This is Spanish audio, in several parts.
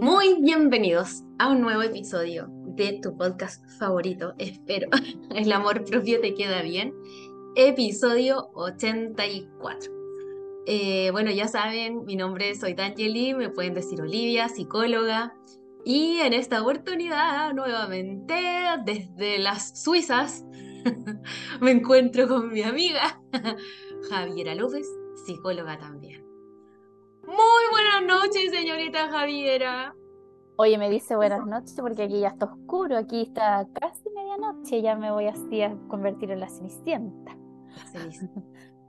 Muy bienvenidos a un nuevo episodio de tu podcast favorito, espero. El amor propio te queda bien. Episodio 84. Eh, bueno, ya saben, mi nombre es soy D'Angeli, me pueden decir Olivia, psicóloga. Y en esta oportunidad, nuevamente, desde las Suizas, me encuentro con mi amiga Javiera López, psicóloga también. Muy buenas noches, señorita Javiera. Oye, me dice buenas noches porque aquí ya está oscuro, aquí está casi medianoche, ya me voy así a convertir en la cenicienta.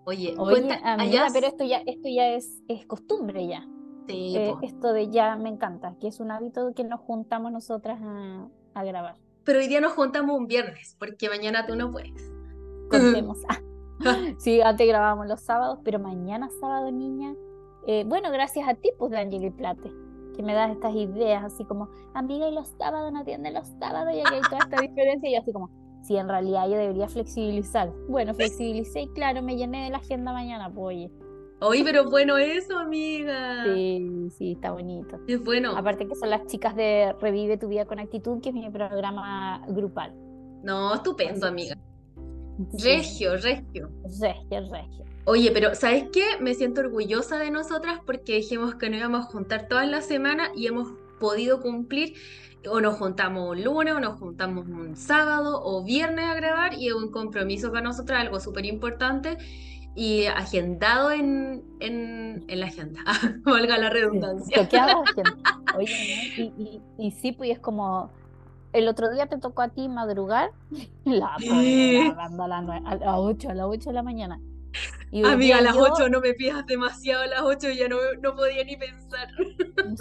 Oye, Oye amiga, pero esto ya, esto ya es, es costumbre ya. Sí, Eh, esto de ya me encanta, que es un hábito que nos juntamos nosotras a, a grabar. Pero hoy día nos juntamos un viernes, porque mañana tú no puedes. Contemos. sí, antes grabábamos los sábados, pero mañana sábado, niña. Eh, bueno, gracias a ti, pues, de Angeli Plate, que me das estas ideas, así como, amiga, y los sábados no atiende los sábados, y aquí hay toda esta diferencia, y yo así como, sí, en realidad yo debería flexibilizar. Bueno, flexibilicé y claro, me llené de la agenda mañana, pues, oye. Oye, pero bueno eso, amiga. Sí, sí, está bonito. Es bueno. Aparte que son las chicas de Revive tu vida con actitud, que es mi programa grupal. No, estupendo, amiga. Regio, regio. Regio, regio. Oye, pero ¿sabes qué? Me siento orgullosa de nosotras porque dijimos que nos íbamos a juntar todas las semanas y hemos podido cumplir. O nos juntamos un lunes, o nos juntamos un sábado o viernes a grabar y es un compromiso para nosotras, algo súper importante y agendado en, en, en la agenda, valga la redundancia. Bloqueada, gente. Oye, ¿no? y, y, y sí, pues es como el otro día te tocó a ti madrugar, la Sí. a las 8, a las 8 de la mañana. Y Amiga, a las yo- 8 no me pidas demasiado, a las 8 ya no, no podía ni pensar.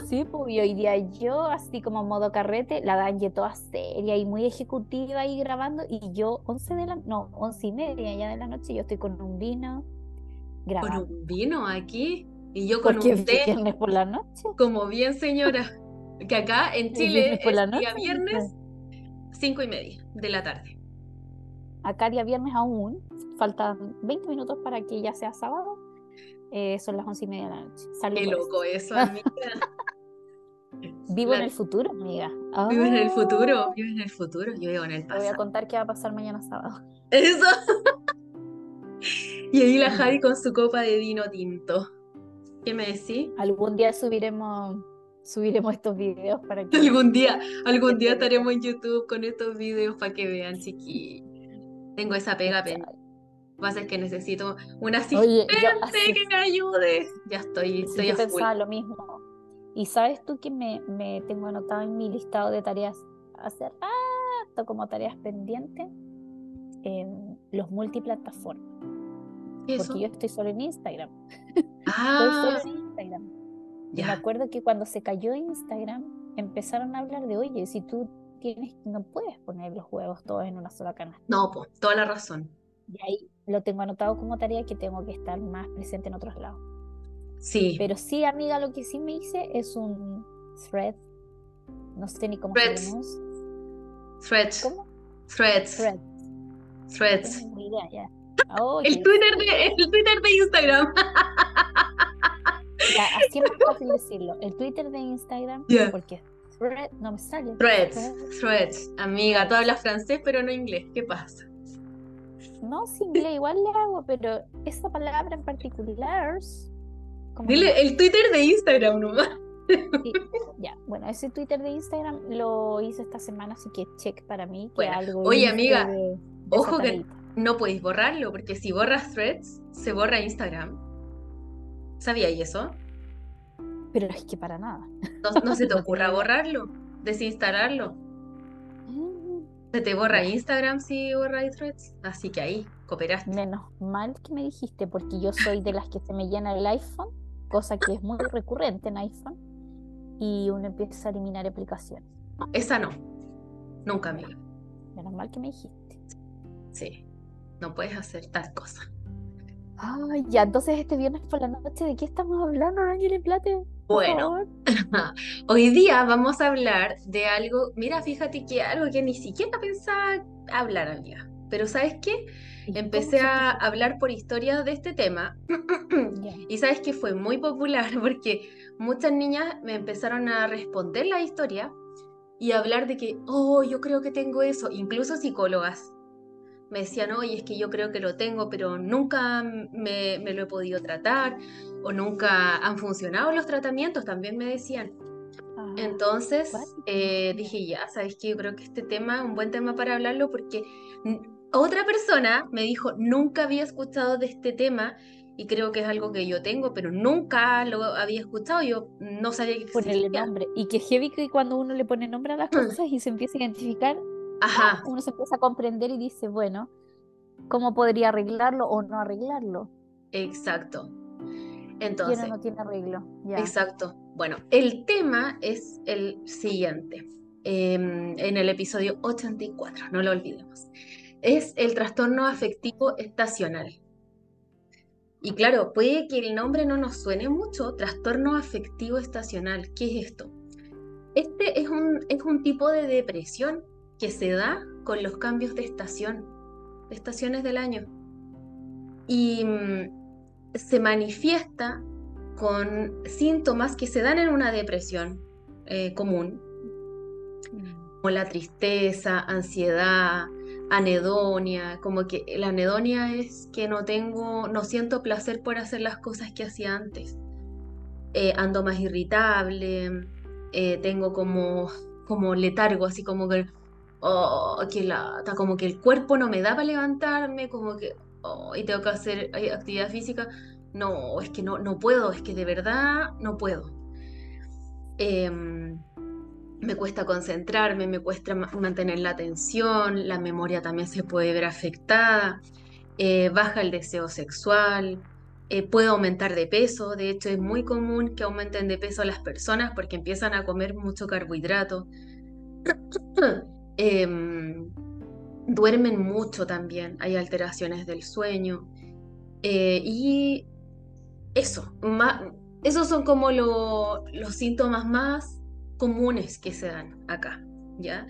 Sí, pues y hoy día yo, así como modo carrete, la Danje toda seria y muy ejecutiva ahí grabando, y yo 11 de la, no, 11 y media ya de la noche, yo estoy con un vino Con grabando. un vino aquí y yo con Porque un té, viernes por la noche. como bien señora. Que acá en Chile por la día viernes, 5 y media de la tarde. Acá día viernes aún, faltan 20 minutos para que ya sea sábado. eh, son las 11 y media de la noche. Salud Qué loco eso, amiga. Vivo en el futuro, amiga. Vivo en el futuro, vivo en el futuro, yo vivo en el Te voy a pasado. contar qué va a pasar mañana sábado. Eso. Y ahí la Javi con su copa de vino tinto. ¿Qué me decís? Algún día subiremos, subiremos estos videos para que. Algún día, algún día estaremos en YouTube con estos videos para que vean, chiquillos. Tengo esa pega pendiente. Va a ser que necesito un asistente Oye, yo así- que me ayude. Ya estoy, estoy yo pensaba lo mismo. Y sabes tú que me, me tengo anotado en mi listado de tareas hacer rato como tareas pendientes en los multiplataformas. Porque yo estoy solo en Instagram. Estoy Ah, solo en Instagram. Y me ya. acuerdo que cuando se cayó Instagram, empezaron a hablar de, oye, si tú tienes, no puedes poner los huevos todos en una sola canasta. No, pues, toda la razón. Y ahí lo tengo anotado como tarea que tengo que estar más presente en otros lados. Sí. Pero sí, amiga, lo que sí me hice es un thread. No sé ni cómo Threads. pronuncia. Threads. ¿Cómo? Threads. Thread. No Threads. tengo idea ya. Oh, El Twitter de, el Twitter de Instagram. ya, así es más fácil decirlo. El Twitter de Instagram, Ya. porque thread no me sale. Threads. Threads. Amiga, tú hablas francés, pero no inglés. ¿Qué pasa? No, sí, inglés igual le hago, pero esa palabra en particular. como Dile el Twitter de Instagram nomás. Sí, ya, bueno, ese Twitter de Instagram lo hice esta semana, así que check para mí que Bueno, algo oye, amiga, de- de ojo que-. No podéis borrarlo, porque si borras Threads, se borra Instagram. ¿Sabíais eso? Pero es que para nada. No, no se te ocurra borrarlo, desinstalarlo. Se te borra. Instagram si borras Threads. Así que ahí, cooperaste. Menos mal que me dijiste, porque yo soy de las que se me llena el iPhone, cosa que es muy recurrente en iPhone, y uno empieza a eliminar aplicaciones. Esa no. Nunca, amiga. Menos mal que me dijiste. Sí. No puedes hacer tal cosa. Ay, ya, entonces este viernes por la noche, ¿de qué estamos hablando, Ángel Plate? Bueno, hoy día vamos a hablar de algo. Mira, fíjate que algo que ni siquiera pensaba hablar, amiga. Pero ¿sabes qué? Empecé a hablar por historias de este tema y sabes que fue muy popular porque muchas niñas me empezaron a responder la historia y hablar de que, oh, yo creo que tengo eso, incluso psicólogas. Me decían, oye, es que yo creo que lo tengo, pero nunca me, me lo he podido tratar o nunca han funcionado los tratamientos, también me decían. Entonces eh, dije, ya, sabes que yo creo que este tema es un buen tema para hablarlo porque otra persona me dijo, nunca había escuchado de este tema y creo que es algo que yo tengo, pero nunca lo había escuchado, yo no sabía que existía. Ponerle nombre. Y que heavy que cuando uno le pone nombre a las cosas y se empieza a identificar, Ajá. uno se empieza a comprender y dice, bueno, ¿cómo podría arreglarlo o no arreglarlo? Exacto. Entonces. no tiene arreglo. Exacto. Bueno, el tema es el siguiente. Em, en el episodio 84, no lo olvidemos. Es el trastorno afectivo estacional. Y claro, puede que el nombre no nos suene mucho, trastorno afectivo estacional. ¿Qué es esto? Este es un, es un tipo de depresión que se da con los cambios de estación, de estaciones del año. Y mm, se manifiesta con síntomas que se dan en una depresión eh, común, mm. como la tristeza, ansiedad, anedonia, como que la anedonia es que no tengo, no siento placer por hacer las cosas que hacía antes. Eh, ando más irritable, eh, tengo como, como letargo, así como que, oh, que la, como que el cuerpo no me da para levantarme, como que oh, y tengo que hacer actividad física. No, es que no, no puedo, es que de verdad no puedo. Em, me cuesta concentrarme, me cuesta mantener la atención, la memoria también se puede ver afectada, eh, baja el deseo sexual, eh, puede aumentar de peso, de hecho es muy común que aumenten de peso las personas porque empiezan a comer mucho carbohidrato. Em, duermen mucho también, hay alteraciones del sueño. Eh, y eso, esos son como los síntomas más comunes que se dan acá, ¿ya?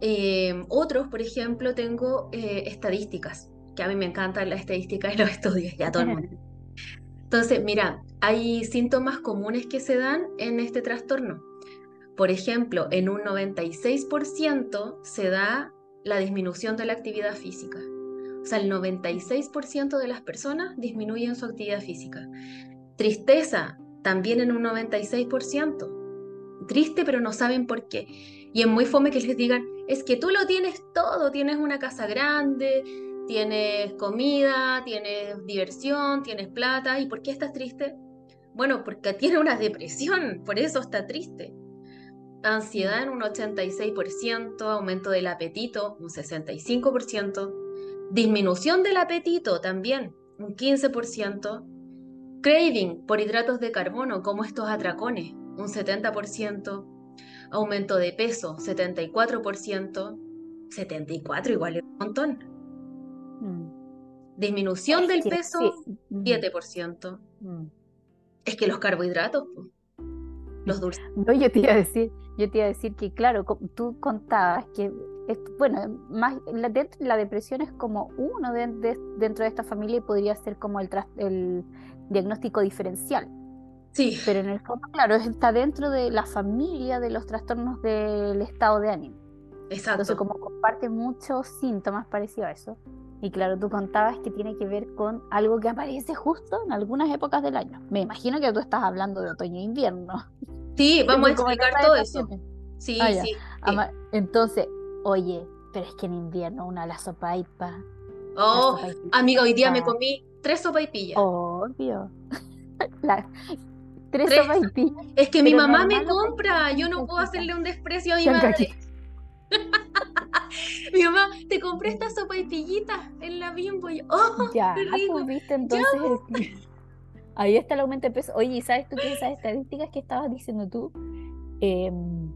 Eh, otros, por ejemplo, tengo eh, estadísticas, que a mí me encantan las estadísticas y los estudios, ya todo el mundo. Entonces, mira, hay síntomas comunes que se dan en este trastorno. Por ejemplo, en un 96% se da la disminución de la actividad física. O sea, el 96% de las personas disminuyen su actividad física. Tristeza, también en un 96% triste, pero no saben por qué. Y es muy fome que les digan, es que tú lo tienes todo, tienes una casa grande, tienes comida, tienes diversión, tienes plata, ¿y por qué estás triste? Bueno, porque tiene una depresión, por eso está triste. Ansiedad en un 86%, aumento del apetito un 65%, disminución del apetito también un 15%, craving por hidratos de carbono como estos atracones, un 70%, aumento de peso, 74%, 74 igual es un montón. Mm. Disminución del peso, 7%. Mm. Mm. Es que los carbohidratos, los dulces. No, yo te iba a decir, yo te iba a decir que claro, tú contabas que bueno, más la, la depresión es como uno dentro de esta familia y podría ser como el, el diagnóstico diferencial. Sí. Pero en el fondo, claro, está dentro de la familia de los trastornos del estado de ánimo. Exacto. Entonces, como comparte muchos síntomas parecidos a eso. Y claro, tú contabas que tiene que ver con algo que aparece justo en algunas épocas del año. Me imagino que tú estás hablando de otoño e invierno. Sí, vamos a explicar todo eso. Sí, ah, sí, Entonces, oye, pero es que en invierno una la sopa sopa Oh, amiga, hoy día me comí tres sopaipillas. Obvio. la, Tres, Es que mi mamá me compra, yo no puedo hacerle un desprecio a mi madre. mi mamá, te compré esta sopa y pillita en la bimbo. Y oh, ya, qué rico. Pues, viste, entonces. Ahí está el aumento de peso. Oye, ¿sabes tú que esas estadísticas que estabas diciendo tú em,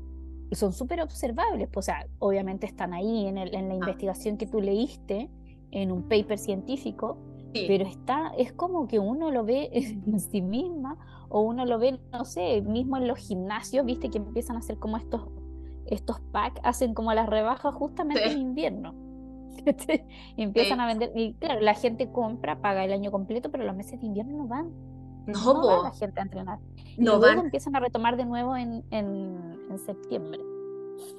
son súper observables? Pues, o sea, obviamente están ahí en, el, en la ah. investigación que tú leíste, en un paper científico, pero está, es como que uno lo ve en sí misma o uno lo ve, no sé, mismo en los gimnasios, viste que empiezan a hacer como estos, estos packs, hacen como las rebajas justamente en invierno. empiezan a vender. Y claro, la gente compra, paga el año completo, pero los meses de invierno no van. No, no va la gente a entrenar. Y luego empiezan a retomar de nuevo en, en, en septiembre.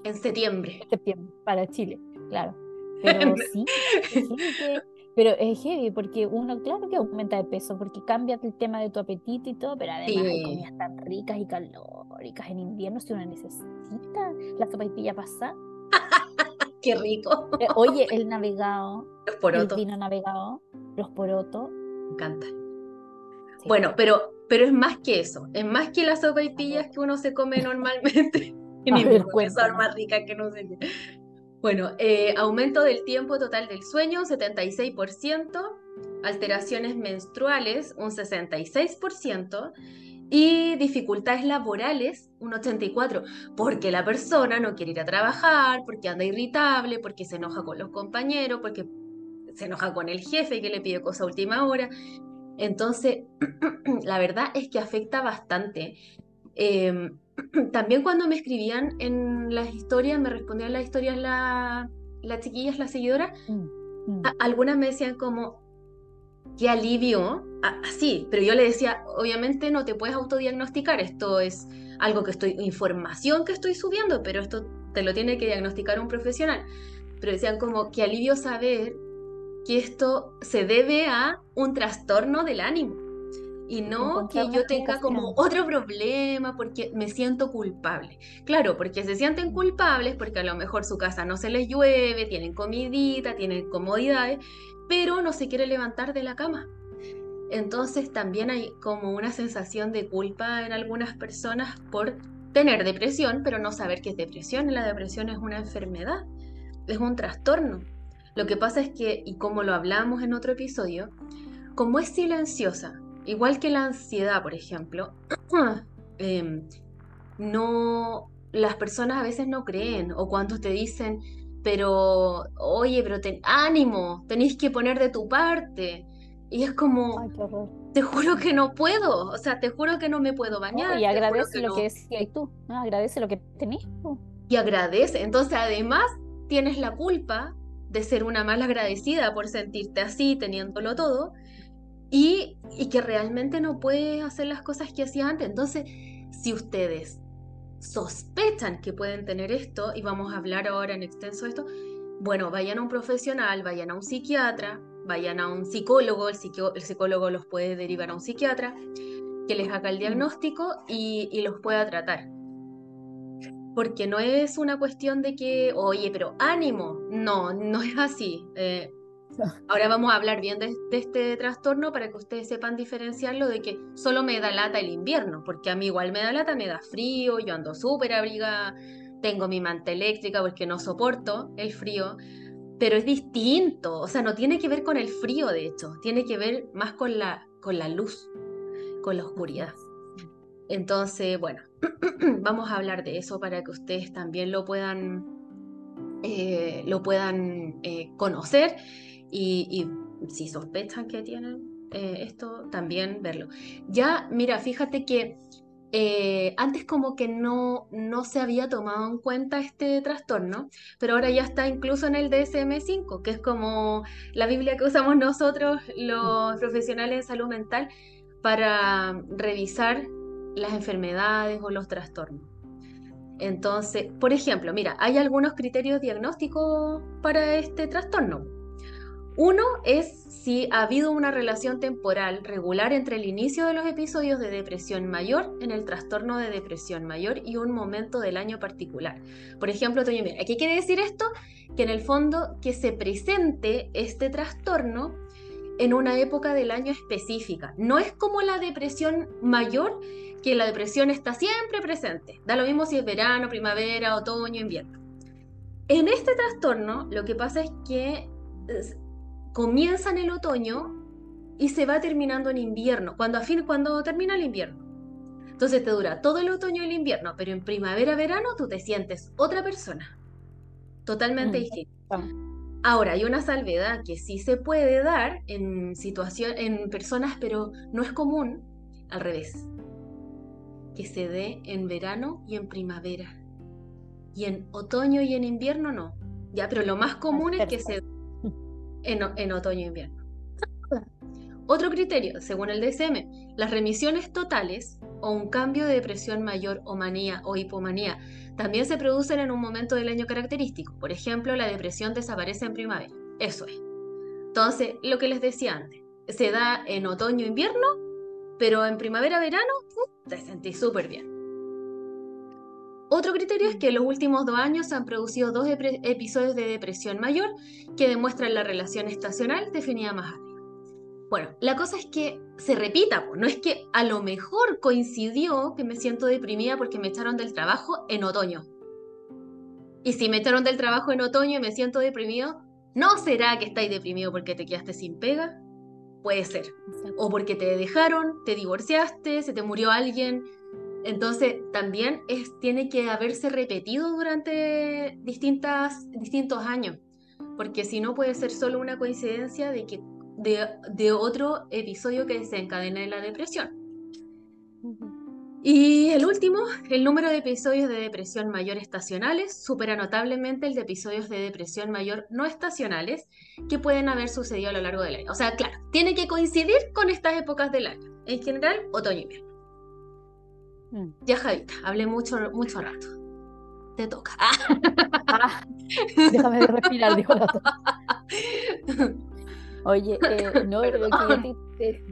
En septiembre. En septiembre, para Chile, claro. Pero sí, sí que pero es heavy porque uno, claro que aumenta de peso porque cambia el tema de tu apetito y todo, pero además hay comidas tan ricas y calóricas en invierno si uno necesita la sopaipilla pasada. Qué rico. Eh, oye, el navegado. Los porotos. El vino navegado, los porotos. Me encanta. Bueno, pero, pero es más que eso. Es más que las sopaipillas que uno se come normalmente. en invierno, son más ricas que no sé. Bueno, eh, aumento del tiempo total del sueño, 76%, alteraciones menstruales, un 66%, y dificultades laborales, un 84%, porque la persona no quiere ir a trabajar, porque anda irritable, porque se enoja con los compañeros, porque se enoja con el jefe que le pide cosa a última hora. Entonces, la verdad es que afecta bastante. Em, también cuando me escribían en las historias, me respondían las historias las chiquillas, las seguidoras, mm, mm. algunas me decían como, qué alivio, así, pero yo le decía, obviamente no te puedes autodiagnosticar, esto es algo que estoy, información que estoy subiendo, pero esto te lo tiene que diagnosticar un profesional. Pero decían como, qué alivio saber que esto se debe a un trastorno del ánimo y no que yo tenga como otro problema porque me siento culpable. Claro, porque se sienten culpables porque a lo mejor su casa no se les llueve, tienen comidita, tienen comodidades, pero no se quiere levantar de la cama. Entonces también hay como una sensación de culpa en algunas personas por tener depresión, pero no saber qué es depresión. La depresión es una enfermedad, es un trastorno. Lo que pasa es que, y como lo hablamos en otro episodio, como es silenciosa, Igual que la ansiedad, por ejemplo, em, no, las personas a veces no creen o cuando te dicen, pero, oye, pero ten, ánimo, tenéis que poner de tu parte. Y es como, te juro que no puedo, o sea, te juro que no me puedo bañar. y agradece lo que decías tú, agradece lo que tenés. Y agradece, entonces además tienes la culpa de ser una mala agradecida por sentirte así, teniéndolo todo, y, que realmente no puede hacer las cosas que hacía antes. Entonces, si ustedes sospechan que pueden tener esto, y vamos a hablar ahora en extenso de esto, bueno, vayan a un profesional, vayan a un psiquiatra, vayan a un psicólogo, el, psicólogo los puede derivar a un psiquiatra, que les haga el diagnóstico y, los pueda tratar. Porque no es una cuestión de que, oye, pero ánimo, no, no es así. Eh, Ahora vamos a hablar bien de, este trastorno para que ustedes sepan diferenciarlo de que solo me da lata el invierno, porque a mí igual me da lata, me da frío, yo ando súper abrigada, tengo mi manta eléctrica porque no soporto el frío, pero es distinto, o sea, no tiene que ver con el frío, de hecho, tiene que ver más con la, con la luz, con la oscuridad. Entonces, bueno, vamos a hablar de eso para que ustedes también lo puedan, eh, lo puedan eh, conocer y, si sospechan que tienen eh, esto, también verlo. Ya, mira, fíjate que eh, antes como que no, no se había tomado en cuenta este trastorno, pero ahora ya está incluso en el DSM5, que es como la Biblia que usamos nosotros, los profesionales de salud mental, para revisar las enfermedades o los trastornos. Entonces, por ejemplo, mira, hay algunos criterios diagnósticos para este trastorno. Uno es si ha habido una relación temporal regular entre el inicio de los episodios de depresión mayor en el trastorno de depresión mayor y un momento del año particular. Por ejemplo, Toño, mira, ¿qué quiere decir esto? Que en el fondo que se presente este trastorno en una época del año específica. No es como la depresión mayor, que la depresión está siempre presente. Da lo mismo si es verano, primavera, otoño, invierno. En este trastorno lo que pasa es que comienza en el otoño y se va terminando en invierno, cuando, a fin, cuando termina el invierno. Entonces te dura todo el otoño y el invierno, pero en primavera, verano tú te sientes otra persona, totalmente mm, distinta. Ahora, hay una salvedad que sí se puede dar en, situación, en personas, pero no es común, al revés, que se dé en verano y en primavera. Y en otoño y en invierno no. Ya, pero lo más común es que se en, en otoño e invierno. Otro criterio, según el DSM, las remisiones totales o un cambio de depresión mayor o manía o hipomanía también se producen en un momento del año característico. Por ejemplo, la depresión desaparece en primavera. Eso es. Entonces, lo que les decía antes, se da en otoño-invierno, pero en primavera-verano uh, te sentís súper bien. Otro criterio es que en los últimos dos años se han producido dos episodios de depresión mayor que demuestran la relación estacional definida más arriba. Bueno, la cosa es que se repita, no es que a lo mejor coincidió que me siento deprimida porque me echaron del trabajo en otoño. Y si me echaron del trabajo en otoño y me siento deprimido, ¿no será que estáis deprimido porque te quedaste sin pega? Puede ser. O porque te dejaron, te divorciaste, se te murió alguien. Entonces también es, tiene que haberse repetido durante distintas, distintos años. Porque si no puede ser solo una coincidencia de que de, otro episodio que desencadena la depresión. Y el último, el número de episodios de depresión mayor estacionales supera notablemente el de episodios de depresión mayor no estacionales que pueden haber sucedido a lo largo del año. O sea, claro, tiene que coincidir con estas épocas del año. En general, otoño y invierno. Mm. Ya, Javita, hablé mucho, mucho rato. Te toca. Ah, déjame de respirar, dijo Oye, eh, no, pero que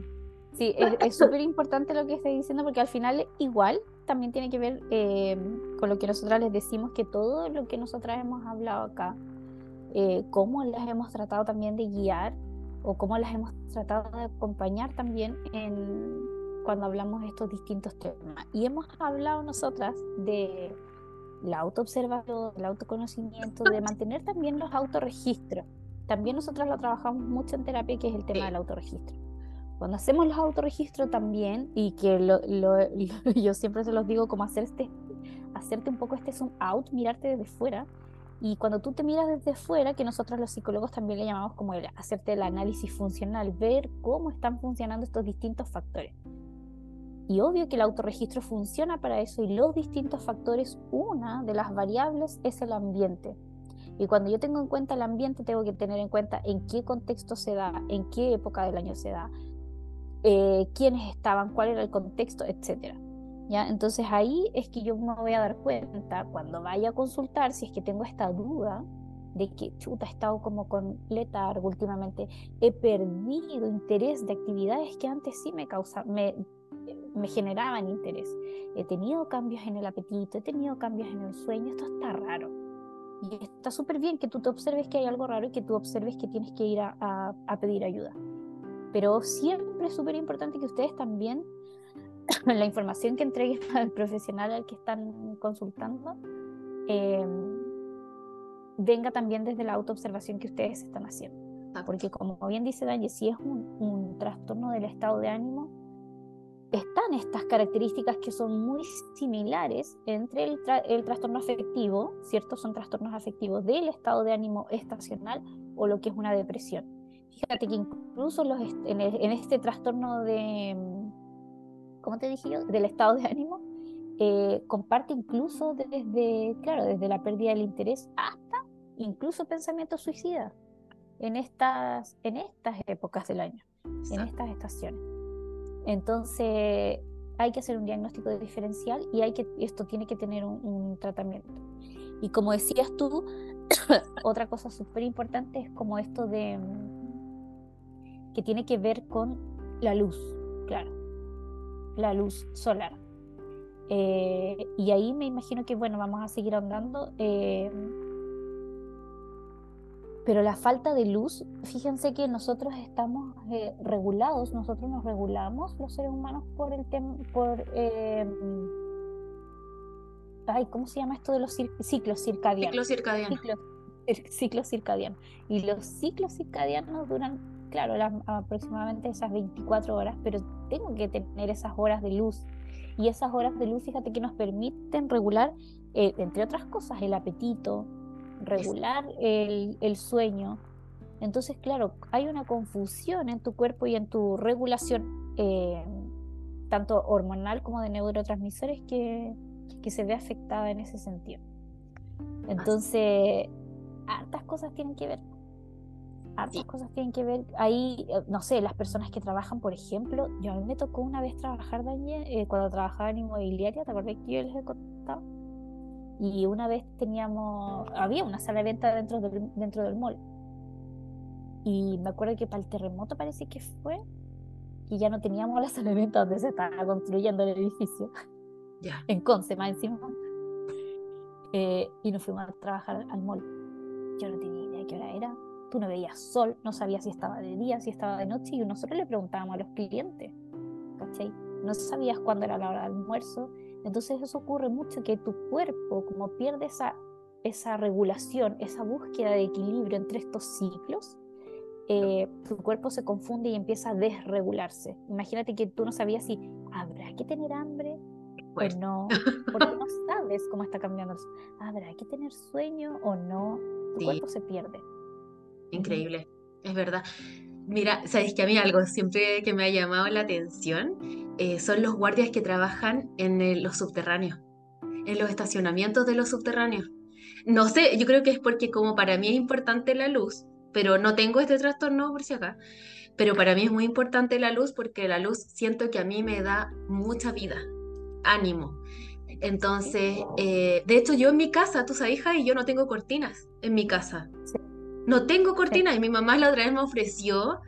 sí, es súper importante lo que estoy diciendo porque al final igual también tiene que ver eh, con lo que nosotras les decimos, que todo lo que nosotras hemos hablado acá, eh, cómo las hemos tratado también de guiar o cómo las hemos tratado de acompañar también en cuando hablamos de estos distintos temas. Y hemos hablado nosotras de la autoobservación, del autoconocimiento, de mantener también los autorregistros también nosotros lo trabajamos mucho en terapia, que es el tema del autorregistro. Cuando hacemos los autorregistros también, y que yo siempre se los digo como hacer este, hacerte un poco este zoom out, mirarte desde fuera, y cuando tú te miras desde fuera, que nosotros los psicólogos también le llamamos como el, hacerte el análisis funcional, ver cómo están funcionando estos distintos factores. Y obvio que el autorregistro funciona para eso y los distintos factores, una de las variables es el ambiente. Y cuando yo tengo en cuenta el ambiente, tengo que tener en cuenta en qué contexto se da, en qué época del año se da, eh, quiénes estaban, cuál era el contexto, etc. ¿Ya? Entonces ahí es que yo me voy a dar cuenta cuando vaya a consultar si es que tengo esta duda de que chuta, he estado como con letargo últimamente, he perdido interés de actividades que antes sí me causaban, me, me generaban interés. He tenido cambios en el apetito, he tenido cambios en el sueño, esto está raro. Y está súper bien que tú te observes que hay algo raro y que tú observes que tienes que ir a, pedir ayuda. Pero siempre es súper importante que ustedes también, la información que entreguen al profesional al que están consultando, em, venga también desde la autoobservación que ustedes están haciendo. Porque como bien dice Dani, si es un, un trastorno del estado de ánimo, están estas características que son muy similares entre el, trastorno afectivo, ¿cierto? Son trastornos afectivos del estado de ánimo estacional o lo que es una depresión. Fíjate que incluso los en, este trastorno de, ¿cómo te dije yo? Del estado de ánimo, eh, comparte incluso desde, claro, desde la pérdida del interés hasta incluso pensamientos suicidas en estas, en estas épocas del año, en estas estaciones. Entonces hay que hacer un diagnóstico diferencial y hay que, esto tiene que tener un, tratamiento. Y como decías tú, otra cosa súper importante es como esto de mm, que tiene que ver con la luz, claro, la luz solar. Eh, y ahí me imagino que, bueno, vamos a seguir ahondando. Eh, pero la falta de luz, fíjense que nosotros estamos eh, regulados, nosotros nos regulamos los seres humanos por el tema, por, eh, ay, ¿cómo se llama esto de los ciclos circadianos? Ciclos circadianos. Ciclos, circadianos. Y los ciclos circadianos duran, claro, aproximadamente esas 24 horas, pero tengo que tener esas horas de luz. Y esas horas de luz, fíjate que nos permiten regular, eh, entre otras cosas, el apetito, regular el, el, sueño. Entonces, claro, hay una confusión en tu cuerpo y en tu regulación, eh, tanto hormonal como de neurotransmisores, que, que se ve afectada en ese sentido. Entonces, hartas cosas tienen que ver. hartas cosas tienen que ver. Ahí, eh, no sé, las personas que trabajan, por ejemplo, yo a mí me tocó una vez trabajar, Daniel, eh, cuando trabajaba en inmobiliaria, ¿te acordás que yo les he contado? Y una vez teníamos, había una sala de venta dentro del, dentro del mall. Y me acuerdo que para el terremoto parece que fue, y ya no teníamos la sala de venta donde se estaba construyendo el edificio. Ya. En Conce, más encima. Eh, y nos fuimos a trabajar al mall. Yo no tenía idea de qué hora era. Tú no veías sol, no sabías si estaba de día, si estaba de noche, y nosotros le preguntábamos a los clientes. ¿Cachai? No sabías cuándo era la hora del almuerzo. Entonces eso ocurre mucho que tu cuerpo, como pierde esa, esa regulación, esa búsqueda de equilibrio entre estos ciclos, eh, tu cuerpo se confunde y empieza a desregularse. Imagínate que tú no sabías si habrá que tener hambre o no, porque no sabes cómo está cambiando. ¿Habrá que tener sueño o no? Tu Sí. cuerpo se pierde. Increíble, es verdad. Mira, sabes que a mí algo siempre que me ha llamado la atención eh, son los guardias que trabajan en el- los subterráneos, en los estacionamientos de los subterráneos. No sé, yo creo que es porque como para mí es importante la luz, pero no tengo este trastorno por si acá, pero para mí es muy importante la luz porque la luz siento que a mí me da mucha vida, ánimo. Entonces, eh, de hecho yo en mi casa, tú sabes, hija, y yo no tengo cortinas en mi casa. Sí. No tengo cortinas y mi mamá la otra vez me ofreció,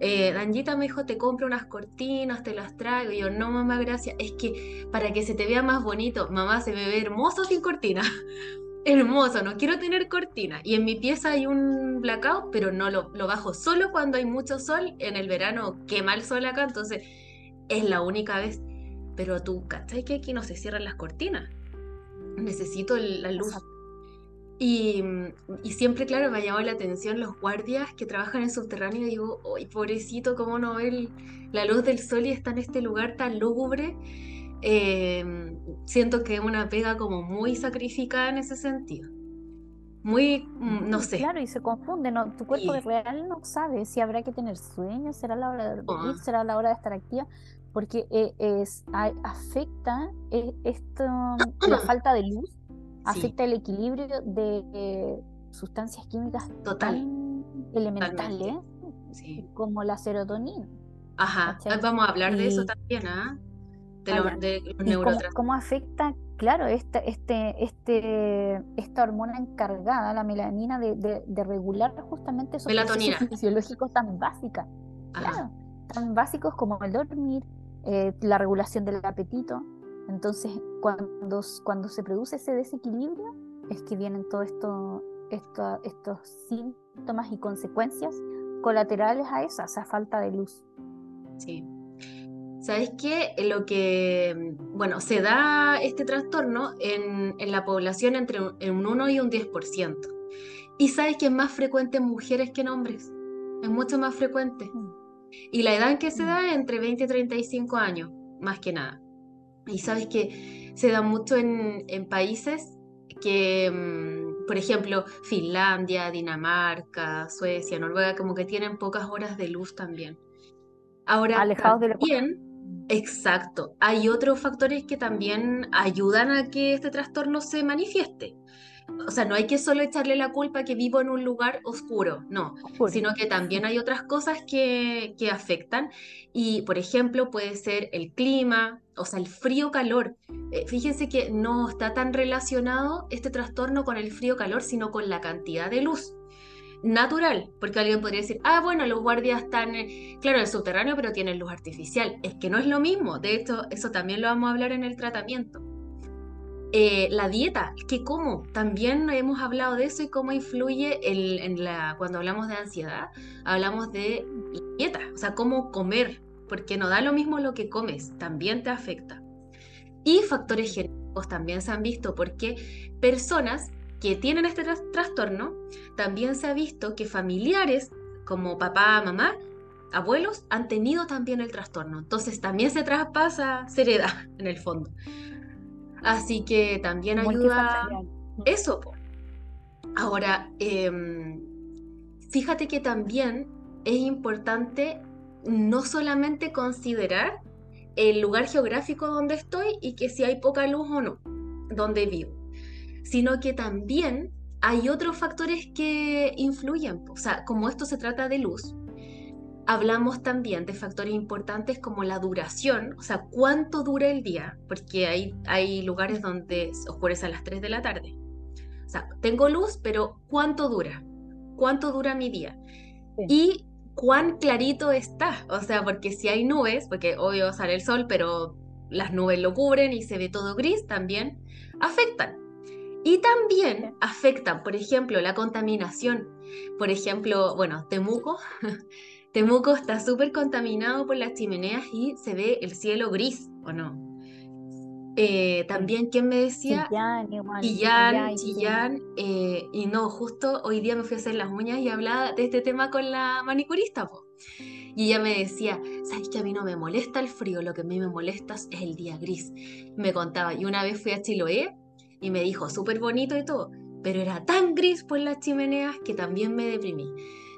eh, Danjita me dijo, te compro unas cortinas, te las traigo. Y yo, no, mamá, gracias. Es que para que se te vea más bonito, mamá, se me ve hermoso sin cortina. Hermoso, no quiero tener cortina. Y en mi pieza hay un blackout, pero no lo, lo bajo solo cuando hay mucho sol. En el verano quema el sol acá, entonces es la única vez. Pero tú, ¿cachai? Que aquí no se cierran las cortinas. Necesito la luz. Exacto. Y, y siempre, claro, me ha llamado la atención los guardias que trabajan en subterráneo. Y digo, ¡ay, pobrecito, cómo no ve el- la luz del sol y está en este lugar tan lúgubre! Eh, siento que es una pega como muy sacrificada en ese sentido. Muy, mm, no sé. Claro, y se confunde, ¿no? Tu cuerpo Sí. real no sabe si habrá que tener sueño, será la hora de dormir, Ah. será la hora de estar activa, porque eh, es, afecta eh, esto, la falta de luz, afecta el equilibrio de eh, sustancias químicas total. elementales. Sí. como la serotonina. Ajá. ¿cachai? Vamos a hablar de eso también, ¿ah? De, Ah, lo- ya. de los ¿Y cómo, neurotransmisores. cómo afecta, claro, este, este, este, esta hormona encargada, la melanina, de, de- de regular justamente esos Melatonina. procesos fisiológicos tan básicos, claro, tan básicos como el dormir, eh, la regulación del apetito. Entonces, cuando, cuando se produce ese desequilibrio, es que vienen todos esto, esto- estos síntomas y consecuencias colaterales a esa, esa falta de luz. Sí. ¿Sabes qué? Lo que, bueno, se da este trastorno en, en la población entre un, en un 1 y un 10%. Y sabes que es más frecuente en mujeres que en hombres. Es mucho más frecuente. Mm. Y la edad en que se Mm. da es entre 20 y 35 años, más que nada. Y sabes que se da mucho en, en países que, mm, por ejemplo, Finlandia, Dinamarca, Suecia, Noruega, como que tienen pocas horas de luz también. Ahora, Alejados de la exacto, hay otros factores que también ayudan a que este trastorno se manifieste. O sea, no hay que solo echarle la culpa que vivo en un lugar oscuro, no, Oscuro. sino que también hay otras cosas que, que afectan. Y, por ejemplo, puede ser el clima, o sea, el frío-calor. Eh, fíjense que no está tan relacionado este trastorno con el frío-calor, sino con la cantidad de luz natural, porque alguien podría decir, ah, bueno, los guardias están, claro, en el subterráneo, pero tienen luz artificial. Es que no es lo mismo, de hecho, eso también lo vamos a hablar en el tratamiento. Eh, la dieta, que cómo, también hemos hablado de eso y cómo influye en la, cuando hablamos de ansiedad, hablamos de dieta, o sea, cómo comer, porque no da lo mismo lo que comes, también te afecta. Y factores genéticos también se han visto, porque personas que tienen este tras- trastorno, también se ha visto que familiares como papá, mamá, abuelos han tenido también el trastorno. Entonces también se traspasa, se hereda en el fondo. Así que también ayuda eso. po. Ahora, em, fíjate que también es importante no solamente considerar el lugar geográfico donde estoy y que si hay poca luz o no, donde vivo, sino que también hay otros factores que influyen. O sea, como esto se trata de luz, hablamos también de factores importantes como la duración, o sea, cuánto dura el día, porque hay, hay lugares donde oscurece a las 3 de la tarde. O sea, tengo luz, pero ¿cuánto dura? ¿Cuánto dura mi día? Y cuán clarito está, o sea, porque si hay nubes, porque obvio sale el sol, pero las nubes lo cubren y se ve todo gris, también afectan. Y también afectan, por ejemplo, la contaminación. Por ejemplo, bueno, Temuco. Temuco está súper contaminado por las chimeneas y se ve el cielo gris, ¿o no? Eh, también, ¿quién me decía? Chillán, igual. Chillán, Chillán. Eh, y no, justo hoy día me fui a hacer las uñas y hablaba de este tema con la manicurista. Y ella me decía, ¿sabes que a mí no me molesta el frío? Lo que a mí me molesta es el día gris. Me contaba, y una vez fui a Chiloé y me dijo, súper bonito y todo, pero era tan gris por las chimeneas que también me deprimí.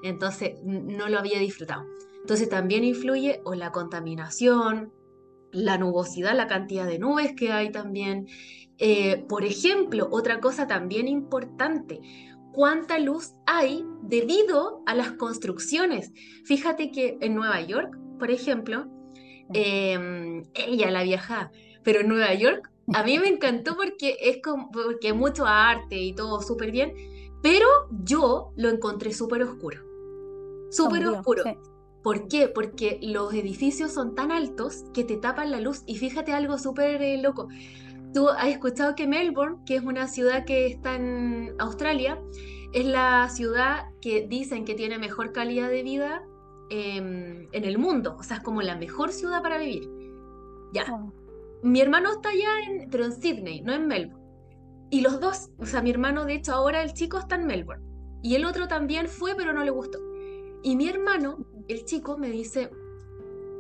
Entonces no lo había disfrutado. Entonces también influye o la contaminación, la nubosidad, la cantidad de nubes que hay también. Eh, por ejemplo, otra cosa también importante, cuánta luz hay debido a las construcciones. Fíjate que en Nueva York, por ejemplo, em, ella la viaja, pero en Nueva York a mí me encantó porque es como, porque mucho arte y todo súper bien, pero yo lo encontré súper oscuro. Súper oscuro. ¿Por qué? Porque los edificios son tan altos que te tapan la luz. Y fíjate algo súper eh, loco. Tú has escuchado que Melbourne, que es una ciudad que está en Australia, es la ciudad que dicen que tiene mejor calidad de vida em, en el mundo. O sea, es como la mejor ciudad para vivir. Ya. Oh. Mi hermano está allá, en, pero en Sydney, no en Melbourne. Y los dos, o sea, mi hermano, de hecho, ahora el chico está en Melbourne. Y el otro también fue, pero no le gustó. Y mi hermano, el chico, me dice,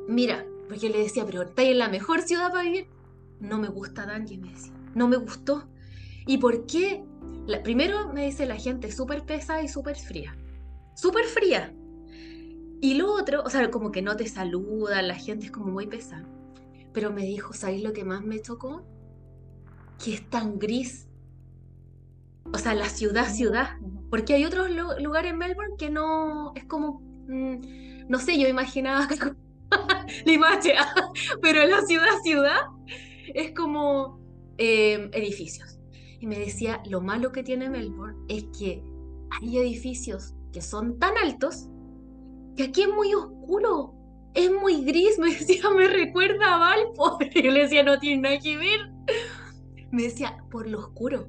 mira, porque yo le decía, pero está en la mejor ciudad para vivir. No me gusta Danje, me. No me gustó. ¿Y por qué? La, primero me dice la gente súper pesada y súper fría. Súper fría. Y lo otro, o sea, como que no te saluda, la gente es como muy pesada. Pero me dijo, ¿sabéis lo que más me tocó? Que es tan gris. O sea, la ciudad, ciudad. Porque hay otros lugares en Melbourne que no, es como, mm, no sé, yo imaginaba Limache, pero la ciudad, ciudad, es como em, edificios. Y me decía, lo malo que tiene Melbourne es que hay edificios que son tan altos que aquí es muy oscuro es muy gris, me decía, me recuerda a Valpo. Yo le decía, no tiene nada que ver. Me decía, por lo oscuro.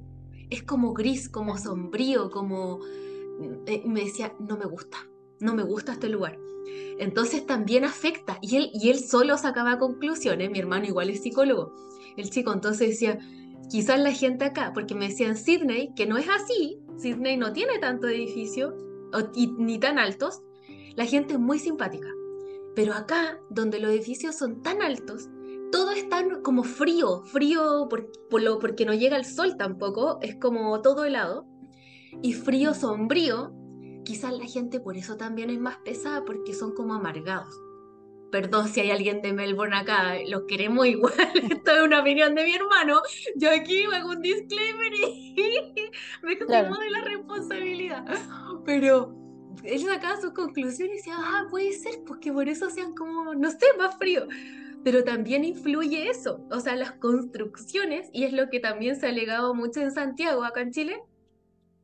Es como gris, como sombrío, como... Eh, me decía, no me gusta, no me gusta este lugar. Entonces también afecta. Y él, y él solo sacaba conclusiones, mi hermano igual es psicólogo. El chico entonces decía, quizás la gente acá, porque me decían Sydney, que no es así, Sydney no tiene tanto edificio ni tan altos, la gente es muy simpática. Pero acá, donde los edificios son tan altos, todo es tan como frío, frío por, lo, porque no llega el sol tampoco, es como todo helado, y frío sombrío, quizás la gente por eso también es más pesada, porque son como amargados. Perdón si hay alguien de Melbourne acá, los queremos igual, esto es una opinión de mi hermano, yo aquí hago un disclaimer y me claro. de la responsabilidad, pero él sacaba sus conclusiones y decía, ah, puede ser, pues que por eso sean como, no sé, más frío. Pero también influye eso, o sea, las construcciones, y es lo que también se ha alegado mucho en Santiago, acá en Chile,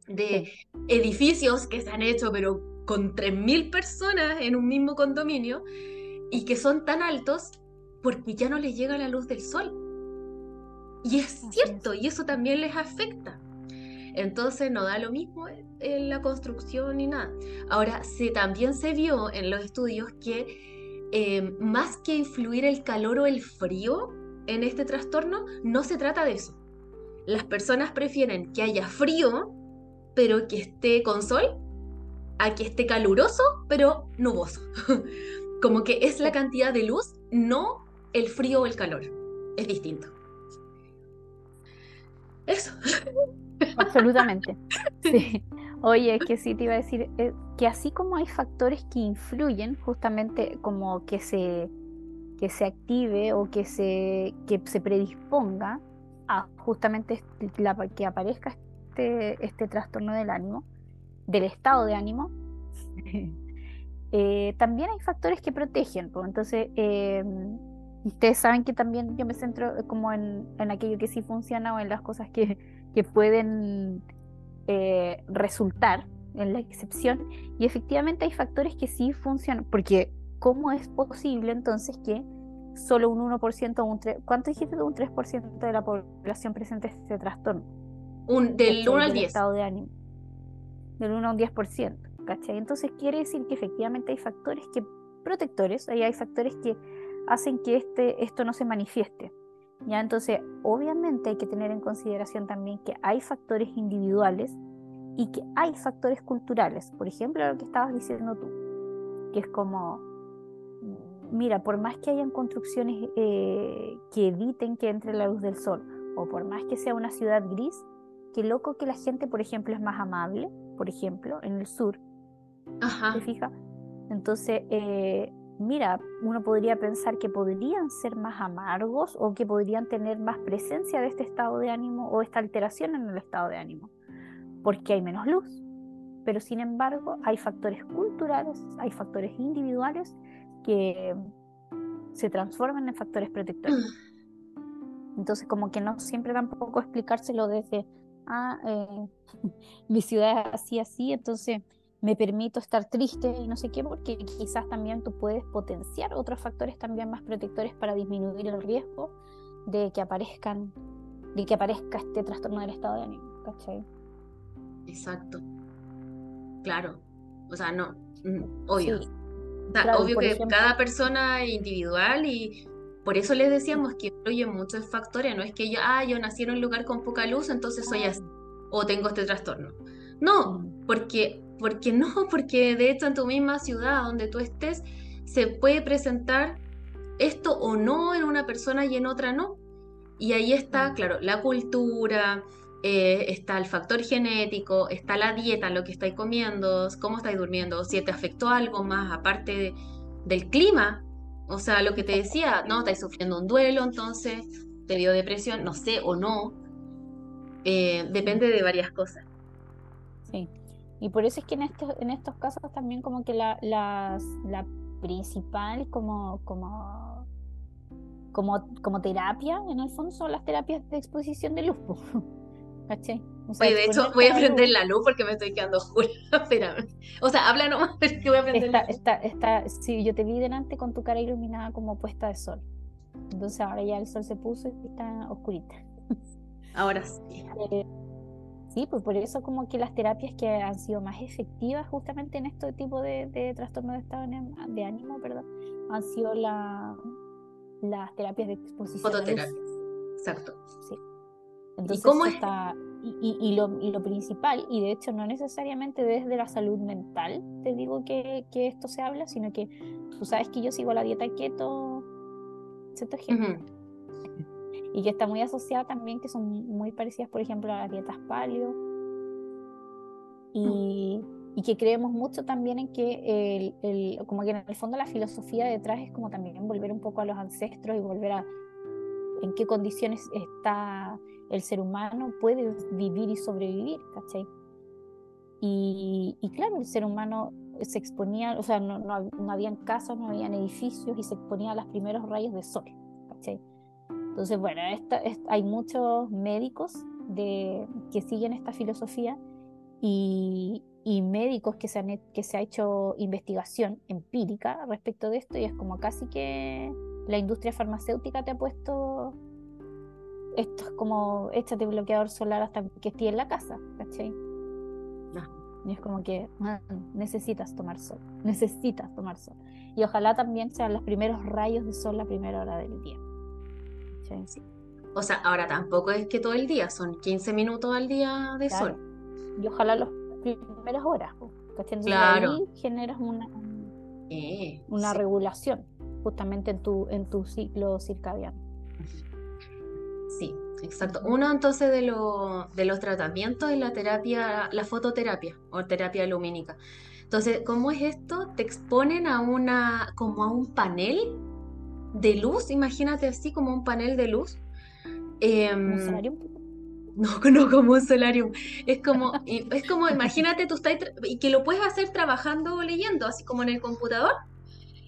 de edificios que se han hecho, pero con 3.000 personas en un mismo condominio, y que son tan altos porque ya no les llega la luz del sol. Y es cierto, y eso también les afecta. Entonces no da lo mismo en la construcción ni nada. Ahora, se, también se vio en los estudios que eh, más que influir el calor o el frío en este trastorno, no se trata de eso. Las personas prefieren que haya frío, pero que esté con sol, a que esté caluroso, pero nuboso. Como que es la cantidad de luz, no el frío o el calor. Es distinto. Eso. Absolutamente. Sí. Oye, que sí te iba a decir eh, que así como hay factores que influyen justamente como que se, que se active o que se, que se predisponga a justamente la, que aparezca este, este trastorno del ánimo, del estado de ánimo, eh, también hay factores que protegen. Pues, entonces, em, ustedes saben que también yo me centro como en, en, aquello que sí funciona o en las cosas que, que pueden eh, resultar la excepción. Y efectivamente hay factores que sí funcionan, porque ¿cómo es posible entonces que solo un 1% o un 3%, ¿cuánto dijiste Un 3% de la población presente este trastorno. Un, del 1 al 10. Estado de ánimo. Del 1 a un 10%. ¿cachai? Entonces quiere decir que efectivamente hay factores que protectores, ahí hay factores que hacen que este, esto no se manifieste. ¿ya? Entonces, obviamente hay que tener en consideración también que hay factores individuales y que hay factores culturales. Por ejemplo, lo que estabas diciendo tú, que es como mira, por más que hayan construcciones eh, que eviten que entre la luz del sol, o por más que sea una ciudad gris, qué loco que la gente, por ejemplo, es más amable, por ejemplo, en el sur. Ajá. ¿Te fijas? Entonces, eh, mira, uno podría pensar que podrían ser más amargos o que podrían tener más presencia de este estado de ánimo o esta alteración en el estado de ánimo, porque hay menos luz. Pero sin embargo, hay factores culturales, hay factores individuales que se transforman en factores protectores. Mm. Entonces, como que no siempre tampoco explicárselo desde, ah, eh, mi ciudad es así, así, entonces me permito estar triste y no sé qué, porque quizás también tú puedes potenciar otros factores también más protectores para disminuir el riesgo de que aparezcan, de que aparezca este trastorno del estado de ánimo, ¿cachai? Exacto. Claro. O sea, no, mm, obvio obvio que cada persona es individual y por eso les decíamos que influye muchos factores, no es que yo, ah, yo nací en un lugar con poca luz, entonces soy así, o tengo este trastorno. No, porque, porque no, porque de hecho en tu misma ciudad donde tú estés, se puede presentar esto o no en una persona y en otra no. Y ahí está, claro, la cultura, eh, está el factor genético, está la dieta, lo que estáis comiendo, cómo estáis durmiendo, si te afectó algo más aparte del clima, o sea, lo que te decía, no, estáis sufriendo un duelo, entonces te dio depresión, no sé o no, eh, depende de varias cosas. Sí, y por eso es que en estos, en estos casos también como que la, la principal como, como, como, como terapia, en el fondo, son las terapias de exposición de luz. Oye, de hecho, voy a prender la luz porque me estoy quedando oscura. Espérame. O sea, habla nomás, pero que voy a prender la luz. Está, sí, yo te vi delante con tu cara iluminada como puesta de sol. Entonces ahora ya el sol se puso y está oscurita. Ahora sí. Eh, sí, pues por eso como que las terapias que han sido más efectivas justamente en este tipo de, de trastorno de estado de ánimo, perdón, han sido la, las terapias de exposición. Fototerapias, exacto. Sí. Entonces, ¿Y, cómo está, y, lo, lo, principal, y de hecho no necesariamente desde la salud mental, te digo que, que, esto se habla, sino que tú sabes que yo sigo la dieta keto, cetogénica, y que está muy asociada también, que son muy parecidas, por ejemplo, a las dietas paleo, y, y que creemos mucho también en que, el, el, como que en el fondo la filosofía detrás es como también volver un poco a los ancestros y volver a en qué condiciones está el ser humano puede vivir y sobrevivir, ¿cachai? Y, claro, el ser humano se exponía, o sea, no, no, no habían casas, no habían edificios y se exponía a los primeros rayos de sol, ¿cachai? Entonces, bueno, hay muchos médicos que siguen esta filosofía y, y médicos que se, han, que se ha hecho investigación empírica respecto de esto y es como casi que la industria farmacéutica te ha puesto esto es como échate bloqueador solar hasta que esté en la casa, ¿cachai? Y es como que ah, necesitas tomar sol, necesitas tomar sol. Y ojalá también sean los primeros rayos de sol la primera hora del día. Sí. O sea, ahora tampoco es que todo el día, son 15 minutos al día de sol. Y ojalá las primeras horas, ¿cachai? claro. ahí generas una, una regulación justamente en tu, en tu ciclo circadiano. Sí, exacto. Uno entonces de, de los tratamientos es la terapia, la fototerapia o terapia lumínica. Entonces, ¿cómo es esto? Te exponen a una, como a un panel de luz, imagínate así como un panel de luz. Eh, no, no como un solarium. Es como, es como, imagínate, tú estás y que lo puedes hacer trabajando o leyendo, así como en el computador,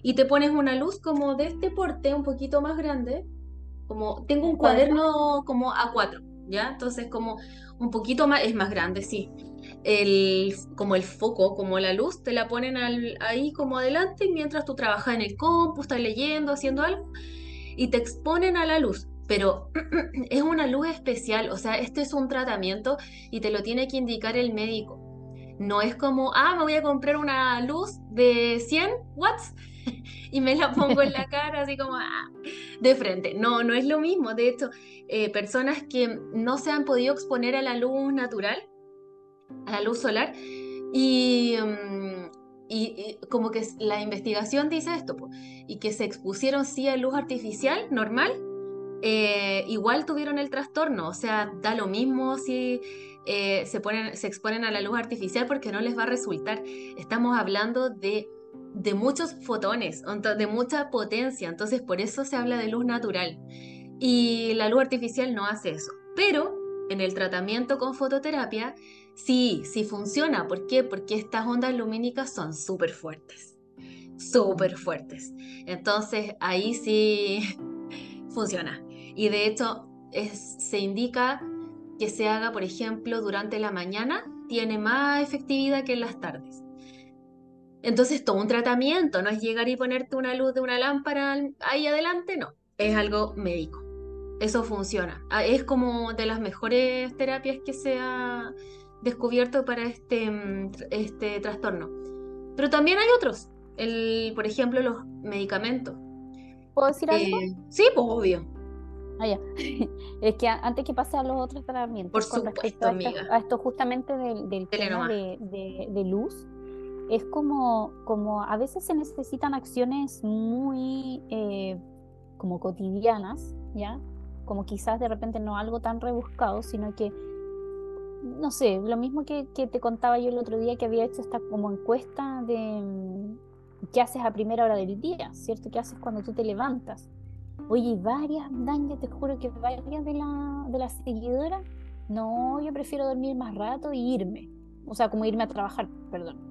y te pones una luz como de este porte, un poquito más grande, como tengo un cuaderno como A4, ¿ya? Entonces como un poquito más, es más grande, sí. El, como el foco, como la luz, te la ponen ahí como adelante mientras tú trabajas en el compu, estás leyendo, haciendo algo, y te exponen a la luz pero es una luz especial, o sea, este es un tratamiento y te lo tiene que indicar el médico. No es como, ah, me voy a comprar una luz de 100 watts y me la pongo en la cara así como ah, de frente. No, no es lo mismo. De hecho, eh, personas que no se han podido exponer a la luz natural, a la luz solar, y, mm, y, como que la investigación dice esto, y que se expusieron sí a luz artificial normal, eh, igual tuvieron el trastorno, o sea, da lo mismo si eh, se, ponen, se exponen a la luz artificial porque no les va a resultar. Estamos hablando de, de muchos fotones, de mucha potencia, entonces por eso se habla de luz natural. Y la luz artificial no hace eso. Pero en el tratamiento con fototerapia, sí, sí funciona. ¿Por qué? Porque estas ondas lumínicas son súper fuertes. Súper fuertes. Entonces ahí sí funciona. Y de hecho se indica que se haga, por ejemplo, durante la mañana, tiene más efectividad que en las tardes. Entonces, todo un tratamiento, no es llegar y ponerte una luz de una lámpara ahí adelante, no, es algo médico. Eso funciona. Ah, es como de las mejores terapias que se ha descubierto para este, mm, este trastorno. Pero también hay otros, el, por ejemplo, los medicamentos. ¿Puedo decir algo? Eh, sí, pues obvio. Ah, ya. Es que antes que pase a los otros tratamientos, Por con supuesto, a, esto, a, esto, justamente del, del tema de, de, luz, es como, como a veces se necesitan acciones muy eh, como cotidianas, ¿ya? Como quizás de repente no algo tan rebuscado, sino que, no sé, lo mismo que, te contaba yo el otro día que había hecho esta como encuesta de mm, qué haces a primera hora del día, ¿cierto? ¿Qué haces cuando tú te levantas? Oye, varias, dañas, te juro que varias de, la, de las seguidoras, no, yo prefiero dormir más rato y irme. O sea, como irme a trabajar, perdón.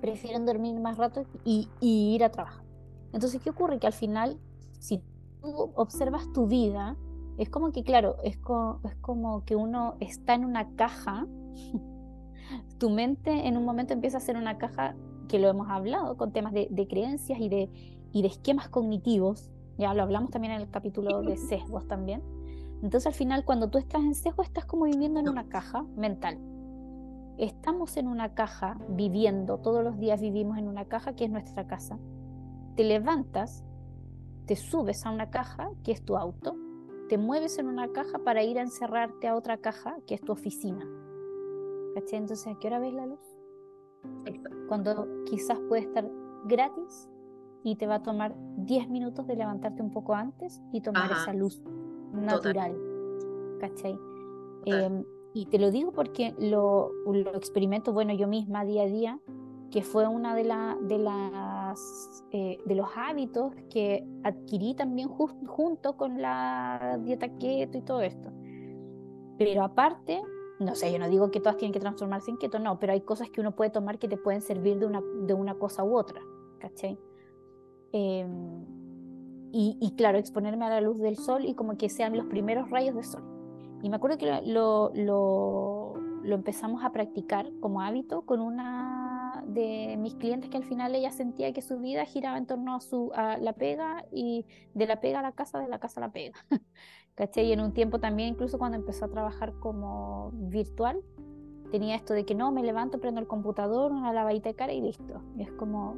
Prefieren dormir más rato y, ir a trabajar. Entonces, ¿qué ocurre? Que al final, si tú observas tu vida, es como que, claro, es, es como que uno está en una caja. tu mente en un momento empieza a ser una caja que lo hemos hablado con temas de, de creencias y de, y de esquemas cognitivos ya lo hablamos también en el capítulo de sesgos también. Entonces al final cuando tú estás en sesgo estás como viviendo en una caja mental. Estamos en una caja viviendo, todos los días vivimos en una caja que es nuestra casa. Te levantas, te subes a una caja que es tu auto, te mueves en una caja para ir a encerrarte a otra caja que es tu oficina. ¿Cachai? Entonces, ¿a qué hora ves la luz? Cuando quizás puede estar gratis y te va a tomar 10 minutos de levantarte un poco antes y tomar esa luz natural. ¿Cachai? Em, y te lo digo porque lo, lo, experimento, bueno, yo misma día a día, que fue una de, la, de, las, eh, de los hábitos que adquirí también junto con la dieta keto y todo esto. Pero aparte, no sé, yo no digo que todas tienen que transformarse en keto, no, pero hay cosas que uno puede tomar que te pueden servir de una, de una cosa u otra, ¿cachai? Em, y, claro, exponerme a la luz del sol y como que sean los primeros rayos de sol. Y me acuerdo que lo, lo, empezamos a practicar como hábito con una de mis clientes que al final ella sentía que su vida giraba en torno a, su, a la pega y de la pega a la casa, de la casa a la pega. ¿Cachai? Y en un tiempo también, incluso cuando empezó a trabajar como virtual, tenía esto de que no, me levanto, prendo el computador, una lavadita de cara y listo. Y es como,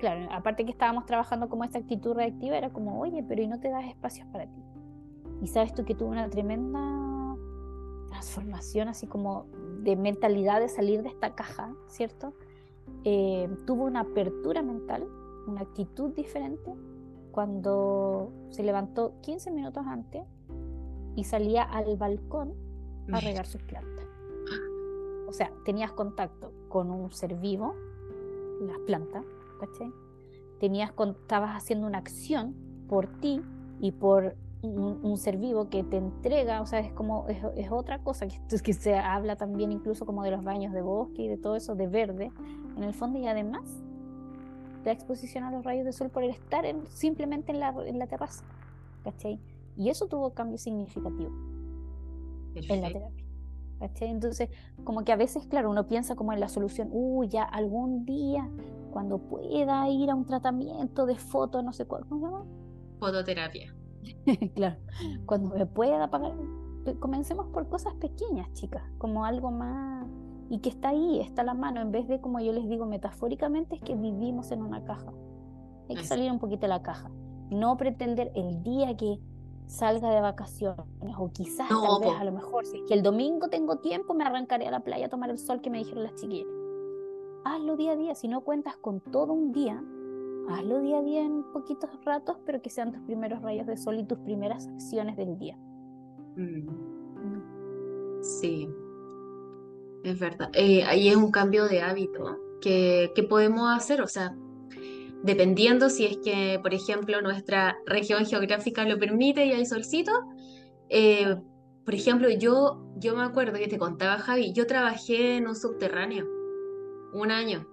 claro, aparte que estábamos trabajando como esta actitud reactiva, era como, oye, pero ¿y no te das espacios para ti? Y sabes tú que tuvo una tremenda transformación, así como de mentalidad de salir de esta caja, ¿cierto? Eh, tuvo una apertura mental, una actitud diferente cuando se levantó 15 minutos antes y salía al balcón a regar sus plantas. O sea, tenías contacto con un ser vivo, las plantas, Tenías, estabas haciendo una acción por ti y por un, ser vivo que te entrega, o sea, es como, es, otra cosa, que, que se habla también incluso como de los baños de bosque y de todo eso de verde, en el fondo, y además la exposición a los rayos de sol por el estar simplemente en la, en la terraza, ¿cachai? Y eso tuvo cambio significativo en la terapia. ¿cachai? Entonces, como que a veces, claro, uno piensa como en la solución, uy, ya algún día, cuando pueda ir a un tratamiento de foto, no sé cuál, ¿cómo se llama? Fototerapia. claro, cuando me pueda pagar, comencemos por cosas pequeñas, chicas, como algo más y que está ahí, está a la mano, en vez de como yo les digo metafóricamente, es que vivimos en una caja. Hay que salir un poquito de la caja, no pretender el día que salga de vacaciones o quizás tal vez a lo mejor si es que el domingo tengo tiempo me arrancaré a la playa a tomar el sol que me dijeron las chiquillas. Hazlo día a día, si no cuentas con todo un día, hazlo día a día en poquitos ratos, pero que sean tus primeros rayos de sol y tus primeras acciones del día. Mm. Sí, es verdad. Eh, ahí es un cambio de hábito que, podemos hacer, o sea, dependiendo si es que, por ejemplo, nuestra región geográfica lo permite y hay solcito. Eh, por ejemplo, yo, yo me acuerdo que te contaba Javi, yo trabajé en un subterráneo un año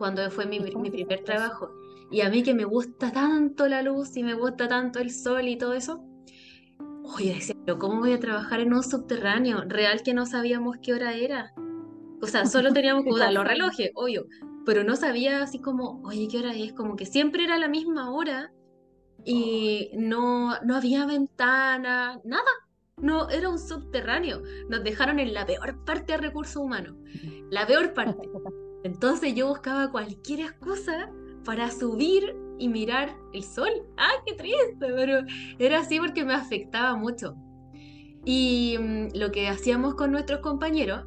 cuando fue mi, mi primer trabajo. Y a mí que me gusta tanto la luz y me gusta tanto el sol y todo eso, oye, decía, pero ¿cómo voy a trabajar en un subterráneo? Real que no sabíamos qué hora era. O sea, solo teníamos que usar los relojes, obvio, pero no sabía así como, oye, ¿qué hora es? Como que siempre era la misma hora y no, no había ventana, nada. No, era un subterráneo. Nos dejaron en la peor parte de recursos humanos. La peor parte. Entonces yo buscaba cualquier excusa para subir y mirar el sol. ¡Ay, qué triste! Pero era así porque me afectaba mucho. Y mm, lo que hacíamos con nuestros compañeros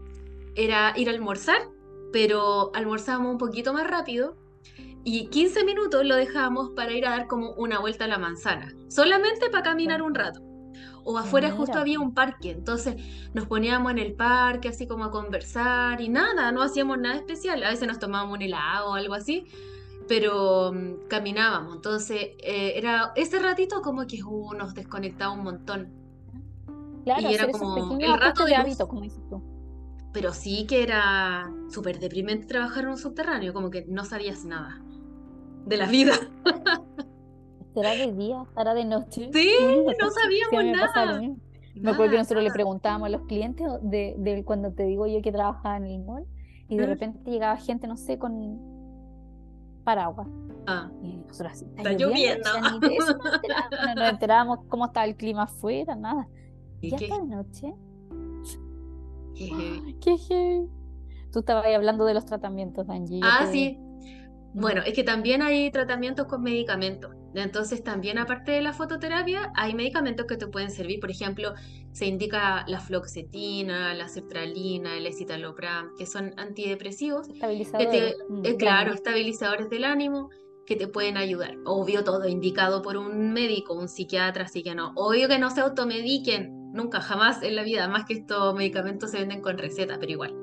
era ir a almorzar, pero almorzábamos un poquito más rápido y 15 minutos lo dejábamos para ir a dar como una vuelta a la manzana, solamente para caminar un rato o afuera justo había un parque, entonces nos poníamos en el parque así como a conversar y nada, no hacíamos nada especial, a veces nos tomábamos un helado o algo así, pero mm, caminábamos, entonces eh, era ese ratito como que uh, nos desconectaba un montón. Claro, y era como el rato de, hábito, como dices tú. Pero sí que era súper deprimente trabajar en un subterráneo, como que no sabías nada de la vida. ¿Será de día? ¿Será de noche? Sí, no sabíamos nada. Me acuerdo que nosotros le preguntábamos a los clientes de, de, cuando te digo yo que trabajaba en el mall y de repente llegaba gente, no sé, con paraguas. Ah. Y nosotros así, está, lloviendo. no nos enterábamos cómo estaba el clima afuera, nada. ¿Y ya está de noche. Qué Qué Tú estabas ahí hablando de los tratamientos, Angie. Ah, sí. Bueno, es que también hay tratamientos con medicamentos. Entonces, también aparte de la fototerapia, hay medicamentos que te pueden servir. Por ejemplo, se indica la floxetina, la sertralina, el escitalopram, que son antidepresivos. Estabilizadores. Mm, eh, claro, estabilizadores del ánimo que te pueden ayudar. Obvio, todo indicado por un médico, un psiquiatra, así que no. Obvio que no se automediquen, nunca, jamás en la vida, más que estos medicamentos se venden con receta, pero igual.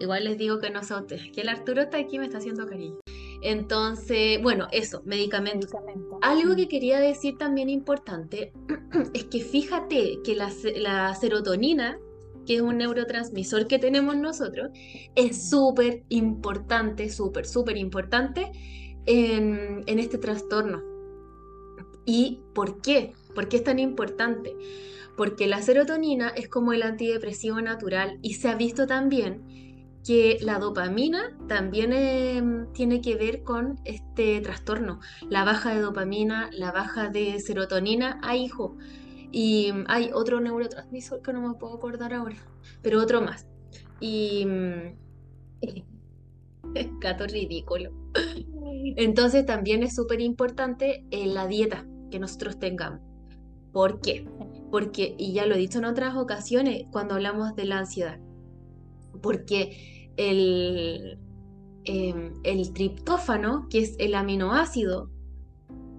Igual les digo que no se que el Arturo está aquí me está haciendo cariño. Entonces, bueno, eso, medicamentos. Algo que quería decir también importante es que fíjate que la, serotonina, que es un neurotransmisor que tenemos nosotros, es súper importante, súper, súper importante en, en este trastorno. ¿Y por qué? ¿Por qué es tan importante? Porque la serotonina es como el antidepresivo natural y se ha visto también que la dopamina también em, tiene que ver con este trastorno. La baja de dopamina, la baja de serotonina, hay hijo. Y mm, hay otro neurotransmisor que no me puedo acordar ahora, pero otro más. Y es mm, gato ridículo. Entonces también es súper importante eh, la dieta que nosotros tengamos. ¿Por qué? Porque, y ya lo he dicho en otras ocasiones cuando hablamos de la ansiedad, porque el, em, el triptófano, que es el aminoácido,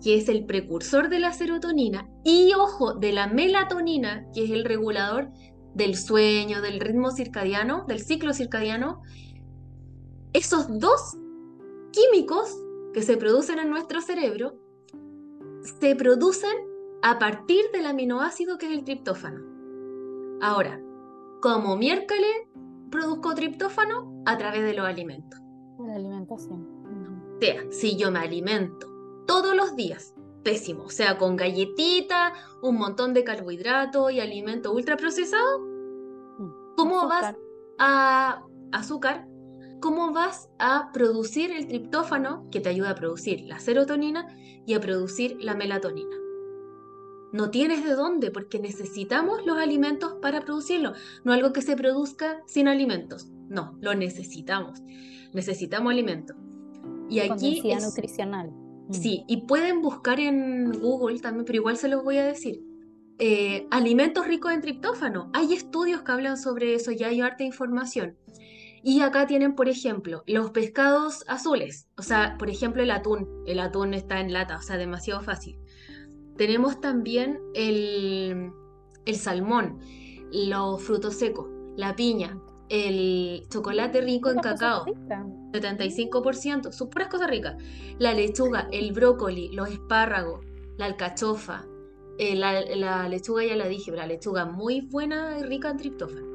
que es el precursor de la serotonina, y ojo, de la melatonina, que es el regulador del sueño, del ritmo circadiano, del ciclo circadiano, esos dos químicos que se producen en nuestro cerebro se producen a partir del aminoácido que es el triptófano. Ahora, como miércoles produzco triptófano a través de los alimentos. La alimentación. O sea, si yo me alimento todos los días, pésimo, o sea, con galletita, un montón de carbohidratos y alimento ultraprocesado, Mm. ¿cómo vas a azúcar? ¿Cómo vas a producir el triptófano que te ayuda a producir la serotonina y a producir la melatonina? No tienes de dónde porque necesitamos los alimentos para producirlo, no algo que se produzca sin alimentos. No, lo necesitamos. Necesitamos alimentos. Y aquí es- nutricional. Mm. Sí, y pueden buscar en Google también, pero igual se los voy a decir. Eh, alimentos ricos en triptófano. Hay estudios que hablan sobre eso, ya hay harta información. Y acá tienen, por ejemplo, los pescados azules. O sea, por ejemplo, el atún. El atún está en lata, o sea, demasiado fácil. Tenemos también el, el salmón, los frutos secos, la piña, el chocolate rico en cacao. ricas. 75%, son puras cosas ricas. La lechuga, el brócoli, los espárragos, la alcachofa, eh, la, la lechuga ya la dije, pero la lechuga muy buena y rica en triptófano.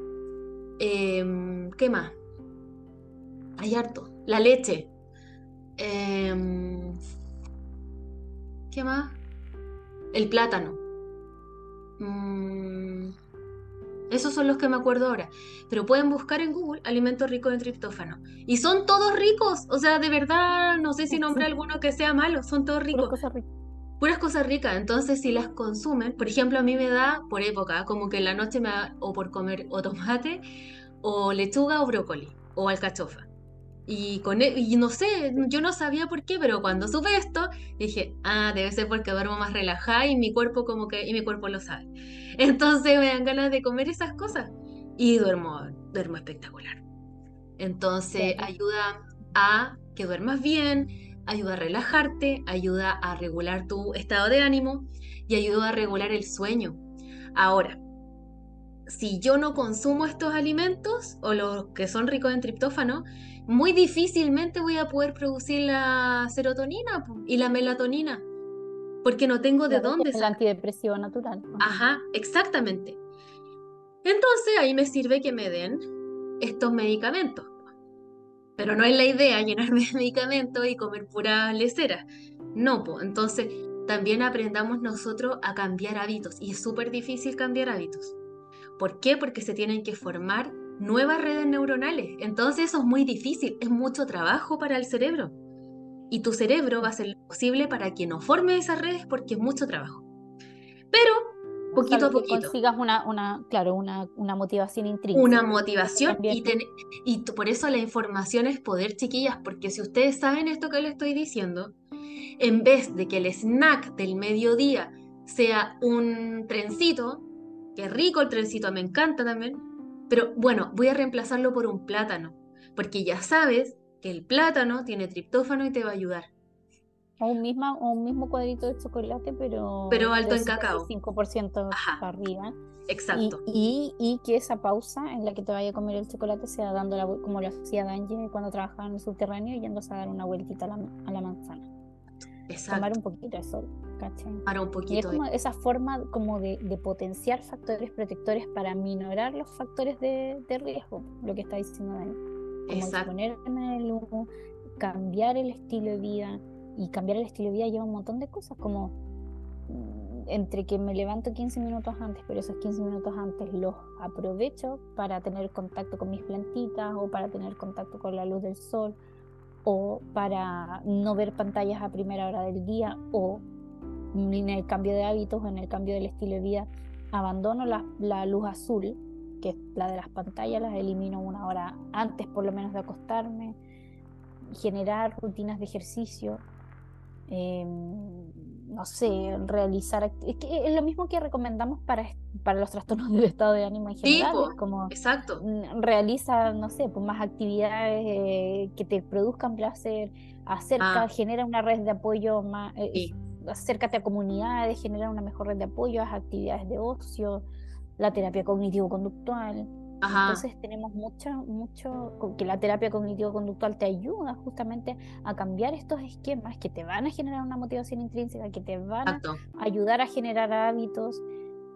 Em, ¿qué más? Hay harto. La leche. Em, ¿qué más? El plátano. Mm, esos son los que me acuerdo ahora. Pero pueden buscar en Google alimentos ricos en triptófano. Y son todos ricos. O sea, de verdad, no sé si nombre Sí. alguno que sea malo. Son todos Puras ricos. cosas ricas. Puras cosas ricas. Entonces, si las consumen, por ejemplo, a mí me da por época, como que en la noche me da o por comer o tomate, o lechuga o brócoli, o alcachofa. Y, con e- y no sé, yo no sabía por qué, pero cuando supe esto, dije, ah, debe ser porque duermo más relajada y mi cuerpo como que, y mi cuerpo lo sabe. Entonces me dan ganas de comer esas cosas y duermo, duermo espectacular. Entonces ayuda a que duermas bien, ayuda a relajarte, ayuda a regular tu estado de ánimo y ayuda a regular el sueño. Ahora, si yo no consumo estos alimentos o los que son ricos en triptófano, muy difícilmente voy a poder producir la serotonina y la melatonina, porque no tengo de Claro, dónde es el antidepresivo natural. Ajá. Ajá, exactamente. Entonces ahí me sirve que me den estos medicamentos. Pero no es la idea llenarme de medicamentos y comer pura lecera. No, pues entonces también aprendamos nosotros a cambiar hábitos y es súper difícil cambiar hábitos. ¿Por qué? Porque se tienen que formar nuevas redes neuronales. Entonces eso es muy difícil, es mucho trabajo para el cerebro. Y tu cerebro va a hacer lo posible para que no forme esas redes porque es mucho trabajo. Pero poquito a Salvo que poquito. consigas una, una, claro, una, una motivación intrínseca. Una motivación y, ten- y por eso la información es poder, chiquillas, porque si ustedes saben esto que les estoy diciendo, en vez de que el snack del mediodía sea un trencito, que rico el trencito, me encanta también, pero bueno, voy a reemplazarlo por un plátano, porque ya sabes que el plátano tiene triptófano y te va a ayudar. O un, misma, o un mismo cuadrito de chocolate, pero, Pero alto en cacao. 5% Ajá. para arriba. Exacto. y, y que esa pausa en la que te vaya a comer el chocolate sea dando la, como lo hacía Danje cuando trabajaba en el subterráneo, yéndose a dar una vueltita a la, a la manzana. Tomar un poquito de sol, ¿cachai? Para un Y es poquito de... como esa forma como de, de potenciar factores protectores para minorar los factores de, de riesgo, lo que está diciendo Dani. Como Exacto. exponerme al humo, cambiar el estilo de vida. Y cambiar el estilo de vida lleva un montón de cosas, como mm, entre que me levanto 15 minutos antes, pero esos 15 minutos antes los aprovecho para tener contacto con mis plantitas o para tener contacto con la luz del sol o para no ver pantallas a primera hora del día o en el cambio de hábitos en el cambio del estilo de vida abandono la, luz azul, que es la de las pantallas, las elimino una hora antes por lo menos de acostarme, generar rutinas de ejercicio, eh, no sé, realizar... Es que es lo mismo que recomendamos para, para los trastornos del estado de ánimo en general, como Exacto. realiza, no sé, pues más actividades eh, que te produzcan placer, acerca, Ah. genera una red de apoyo más, eh, Sí. acércate a comunidades, genera una mejor red de apoyo, haz actividades de ocio, la terapia cognitivo-conductual, Entonces tenemos mucho, mucho, que la terapia cognitivo-conductual te ayuda justamente a cambiar estos esquemas que te van a generar una motivación intrínseca, que te van a ayudar a generar hábitos.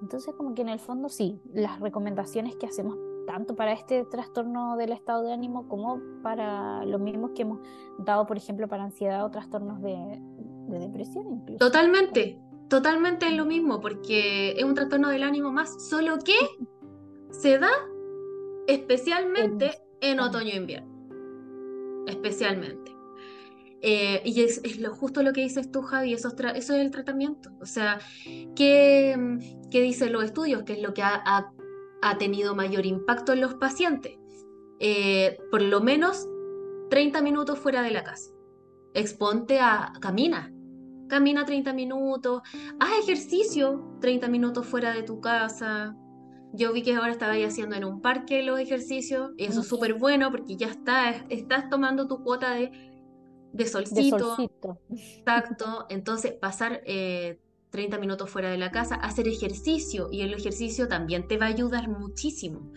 Entonces como que en el fondo sí, las recomendaciones que hacemos tanto para este trastorno del estado de ánimo como para los mismos que hemos dado, por ejemplo, para ansiedad o trastornos de, de depresión incluso. Totalmente, totalmente es lo mismo, porque es un trastorno del ánimo más, solo que se da especialmente en, otoño e invierno. Especialmente. Eh, y es, lo, justo lo que dices tú, Javi, eso, eso es el tratamiento. O sea, ¿qué, qué dicen los estudios? ¿Qué es lo que ha, ha, tenido mayor impacto en los pacientes? Eh, por lo menos 30 minutos fuera de la casa. Exponte a, camina, camina 30 minutos, haz ejercicio 30 minutos fuera de tu casa, yo vi que ahora estaba haciendo en un parque los ejercicios, y eso es súper bueno porque ya está, estás tomando tu cuota de, de solcito. Exacto. Entonces, pasar 30 eh, minutos fuera de la casa, hacer ejercicio, y el ejercicio también te va a ayudar muchísimo.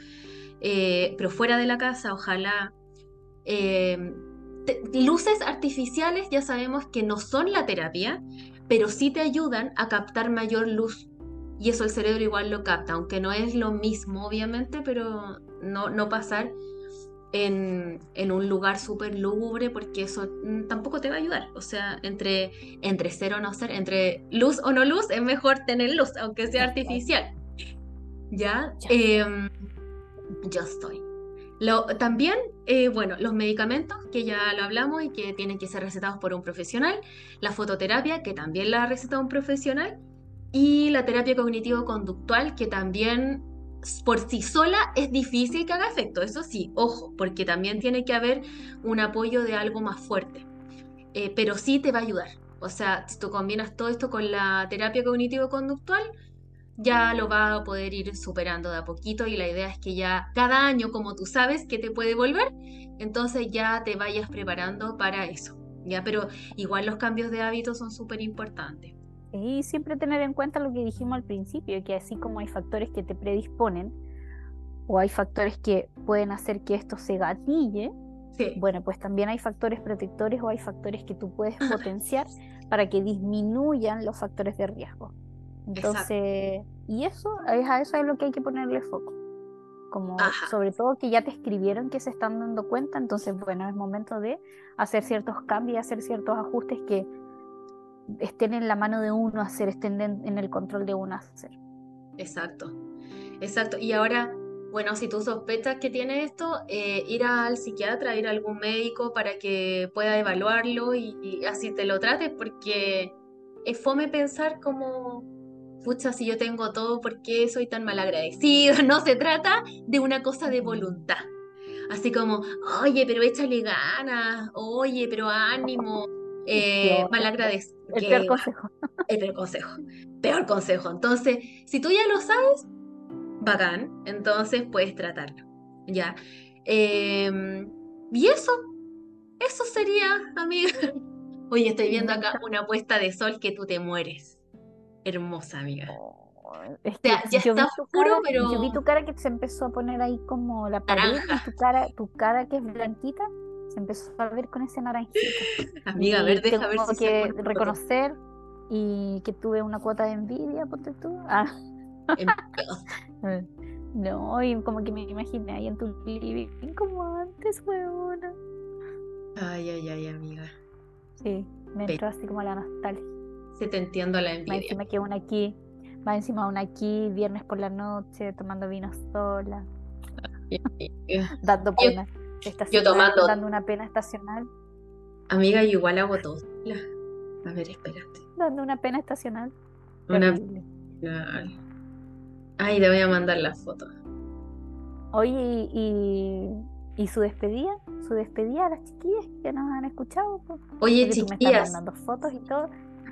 Eh, pero fuera de la casa, ojalá. Eh, luces artificiales ya sabemos que no son la terapia, pero sí te ayudan a captar mayor luz y eso el cerebro igual lo capta, aunque no es lo mismo, obviamente, pero no, no pasar en, en un lugar súper lúgubre, porque eso mm, tampoco te va a ayudar. O sea, entre, entre ser o no ser, entre luz o no luz, es mejor tener luz, aunque sea artificial. ¿Ya? Em, yo estoy. Lo, también, eh, bueno, los medicamentos, que ya lo hablamos y que tienen que ser recetados por un profesional, la fototerapia, que también la ha recetado un profesional, y la terapia cognitivo-conductual, que también por sí sola es difícil que haga efecto, eso sí, ojo, porque también tiene que haber un apoyo de algo más fuerte, eh, pero sí te va a ayudar. O sea, si tú combinas todo esto con la terapia cognitivo-conductual, ya lo va a poder ir superando de a poquito y la idea es que ya cada año, como tú sabes que te puede volver, entonces ya te vayas preparando para eso. Ya, pero igual los cambios de hábitos son súper importantes. Y siempre tener en cuenta lo que dijimos al principio, que así como hay factores que te predisponen o hay factores que pueden hacer que esto se gatille, bueno, pues también hay factores protectores o hay factores que tú puedes potenciar para que disminuyan los factores de riesgo. Entonces, y eso es a eso es lo que hay que ponerle foco. Como sobre todo que ya te escribieron que se están dando cuenta, entonces bueno, es momento de hacer ciertos cambios hacer ciertos ajustes que estén en la mano de uno hacer, estén en el control de uno hacer. Exacto, exacto. Y ahora, bueno, si tú sospechas que tiene esto, eh, ir al psiquiatra, ir a algún médico para que pueda evaluarlo y, así te lo trates, porque es fome pensar como, pucha, si yo tengo todo, ¿por qué soy tan mal agradecido? No se trata de una cosa de voluntad. Así como, oye, pero échale ganas, oye, pero ánimo, eh, mal El peor consejo. El peor consejo. Peor consejo. Entonces, si tú ya lo sabes, bacán, entonces puedes tratarlo. ¿Ya? Em, y eso, eso sería, amiga. Oye, estoy viendo acá una puesta de sol que tú te mueres. Hermosa, amiga. ya está oscuro, pero. Yo vi tu cara que se empezó a poner ahí como la pared, tu cara, tu cara que es blanquita empezó a ver con ese naranjito. Amiga, a ver, deja ver si que reconocer y que tuve una cuota de envidia, ponte tú. Ah. no, y como que me imaginé ahí en tu living como antes, huevona. Ay, ay, ay, amiga. Sí, me entró así como la nostalgia. Se te entiendo la envidia. Va encima que una aquí, va encima una aquí, viernes por la noche, tomando vino sola. dando pena. Yo tomando. Dando una pena estacional. Amiga, igual hago todo. A ver, espérate. Dando una pena estacional. Una... Ay, te voy a mandar la foto. Oye, y, y su despedida, su despedida a las chiquillas que nos han escuchado. Oye, chiquillas. me mandando fotos y todo.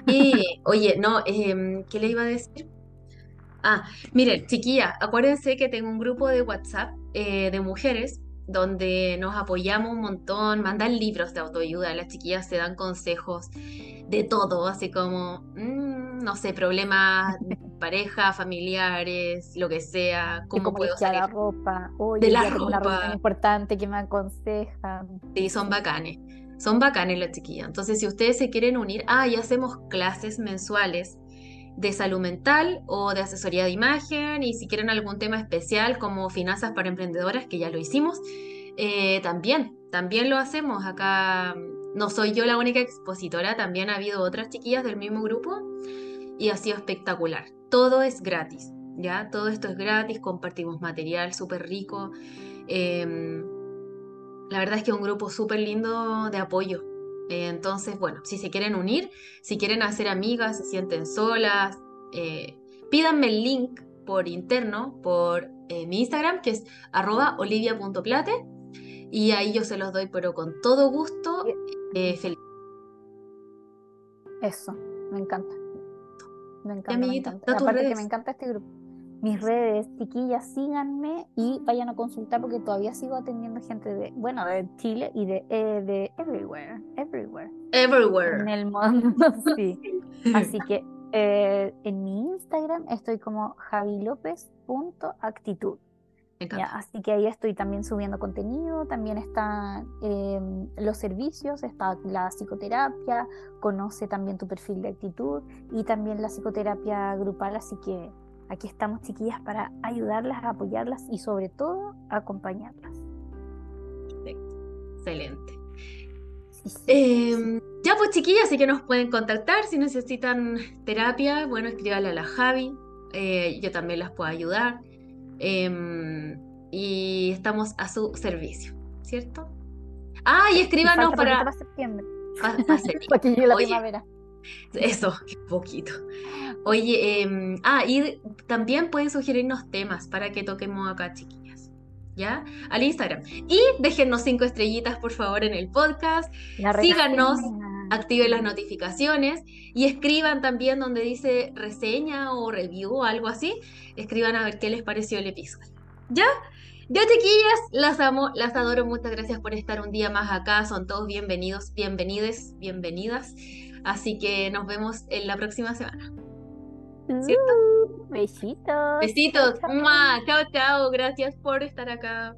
Sí, oye, no, em, ¿qué le iba a decir? Ah, miren, chiquillas, acuérdense que tengo un grupo de WhatsApp eh, de mujeres donde nos apoyamos un montón, mandan libros de autoayuda, las chiquillas se dan consejos de todo, así como, mm, no sé, problemas pareja, familiares, lo que sea, cómo puedo salir. la ropa, de la ropa. una reunión importante que me aconsejan. Sí, son bacanes. Son bacanes las chiquillas. Entonces, si ustedes se quieren unir, ah, y hacemos clases mensuales de salud mental o de asesoría de imagen y si quieren algún tema especial como finanzas para emprendedoras, que ya lo hicimos, eh, también, también lo hacemos. Acá no soy yo la única expositora, también ha habido otras chiquillas del mismo grupo y ha sido espectacular. Todo es gratis, ¿ya? Todo esto es gratis, compartimos material súper rico. Em, la verdad es que es un grupo súper lindo de apoyo. Eh, entonces, bueno, si se quieren unir, si quieren hacer amigas, se sienten solas, eh, pídanme el link por interno, por eh, mi Instagram, que es arroba olivia.plate, y ahí yo se los doy, pero con todo gusto, feliz. Eso, me encanta. Me encanta. me encanta. Aparte que me encanta este grupo mis redes, chiquillas, síganme y vayan a consultar porque todavía sigo atendiendo gente de, bueno, de Chile y de, eh, de everywhere, everywhere. Everywhere. En el mundo, sí. Así que eh, en mi Instagram estoy como javilopez.actitud. Ya, así que ahí estoy también subiendo contenido, también están em, los servicios, está la psicoterapia, conoce también tu perfil de actitud y también la psicoterapia grupal, así que Aquí estamos, chiquillas, para ayudarlas, apoyarlas y sobre todo acompañarlas. Excelente. Em, ya pues chiquillas, así que nos pueden contactar si necesitan terapia. Bueno, escríbanle a la Javi. Eh, yo también las puedo ayudar. Em, y estamos a su servicio, ¿cierto? Ah, y escríbanos para... para septiembre. Para, la primavera. Eso, poquito. Oye, em, ah, y también pueden sugerirnos temas para que toquemos acá, chiquillas. ¿Ya? Al Instagram. Y déjennos cinco estrellitas, por favor, en el podcast. Síganos, activen las notificaciones y escriban también donde dice reseña o review o algo así. Escriban a ver qué les pareció el episodio. ¿Ya? Ya chiquillas, las amo, las adoro, muchas gracias por estar un día más acá, son todos bienvenidos, bienvenides, bienvenidas. Así que nos vemos en la próxima semana. ¿Cierto? besitos. Besitos. Chao, chao. Gracias por estar acá.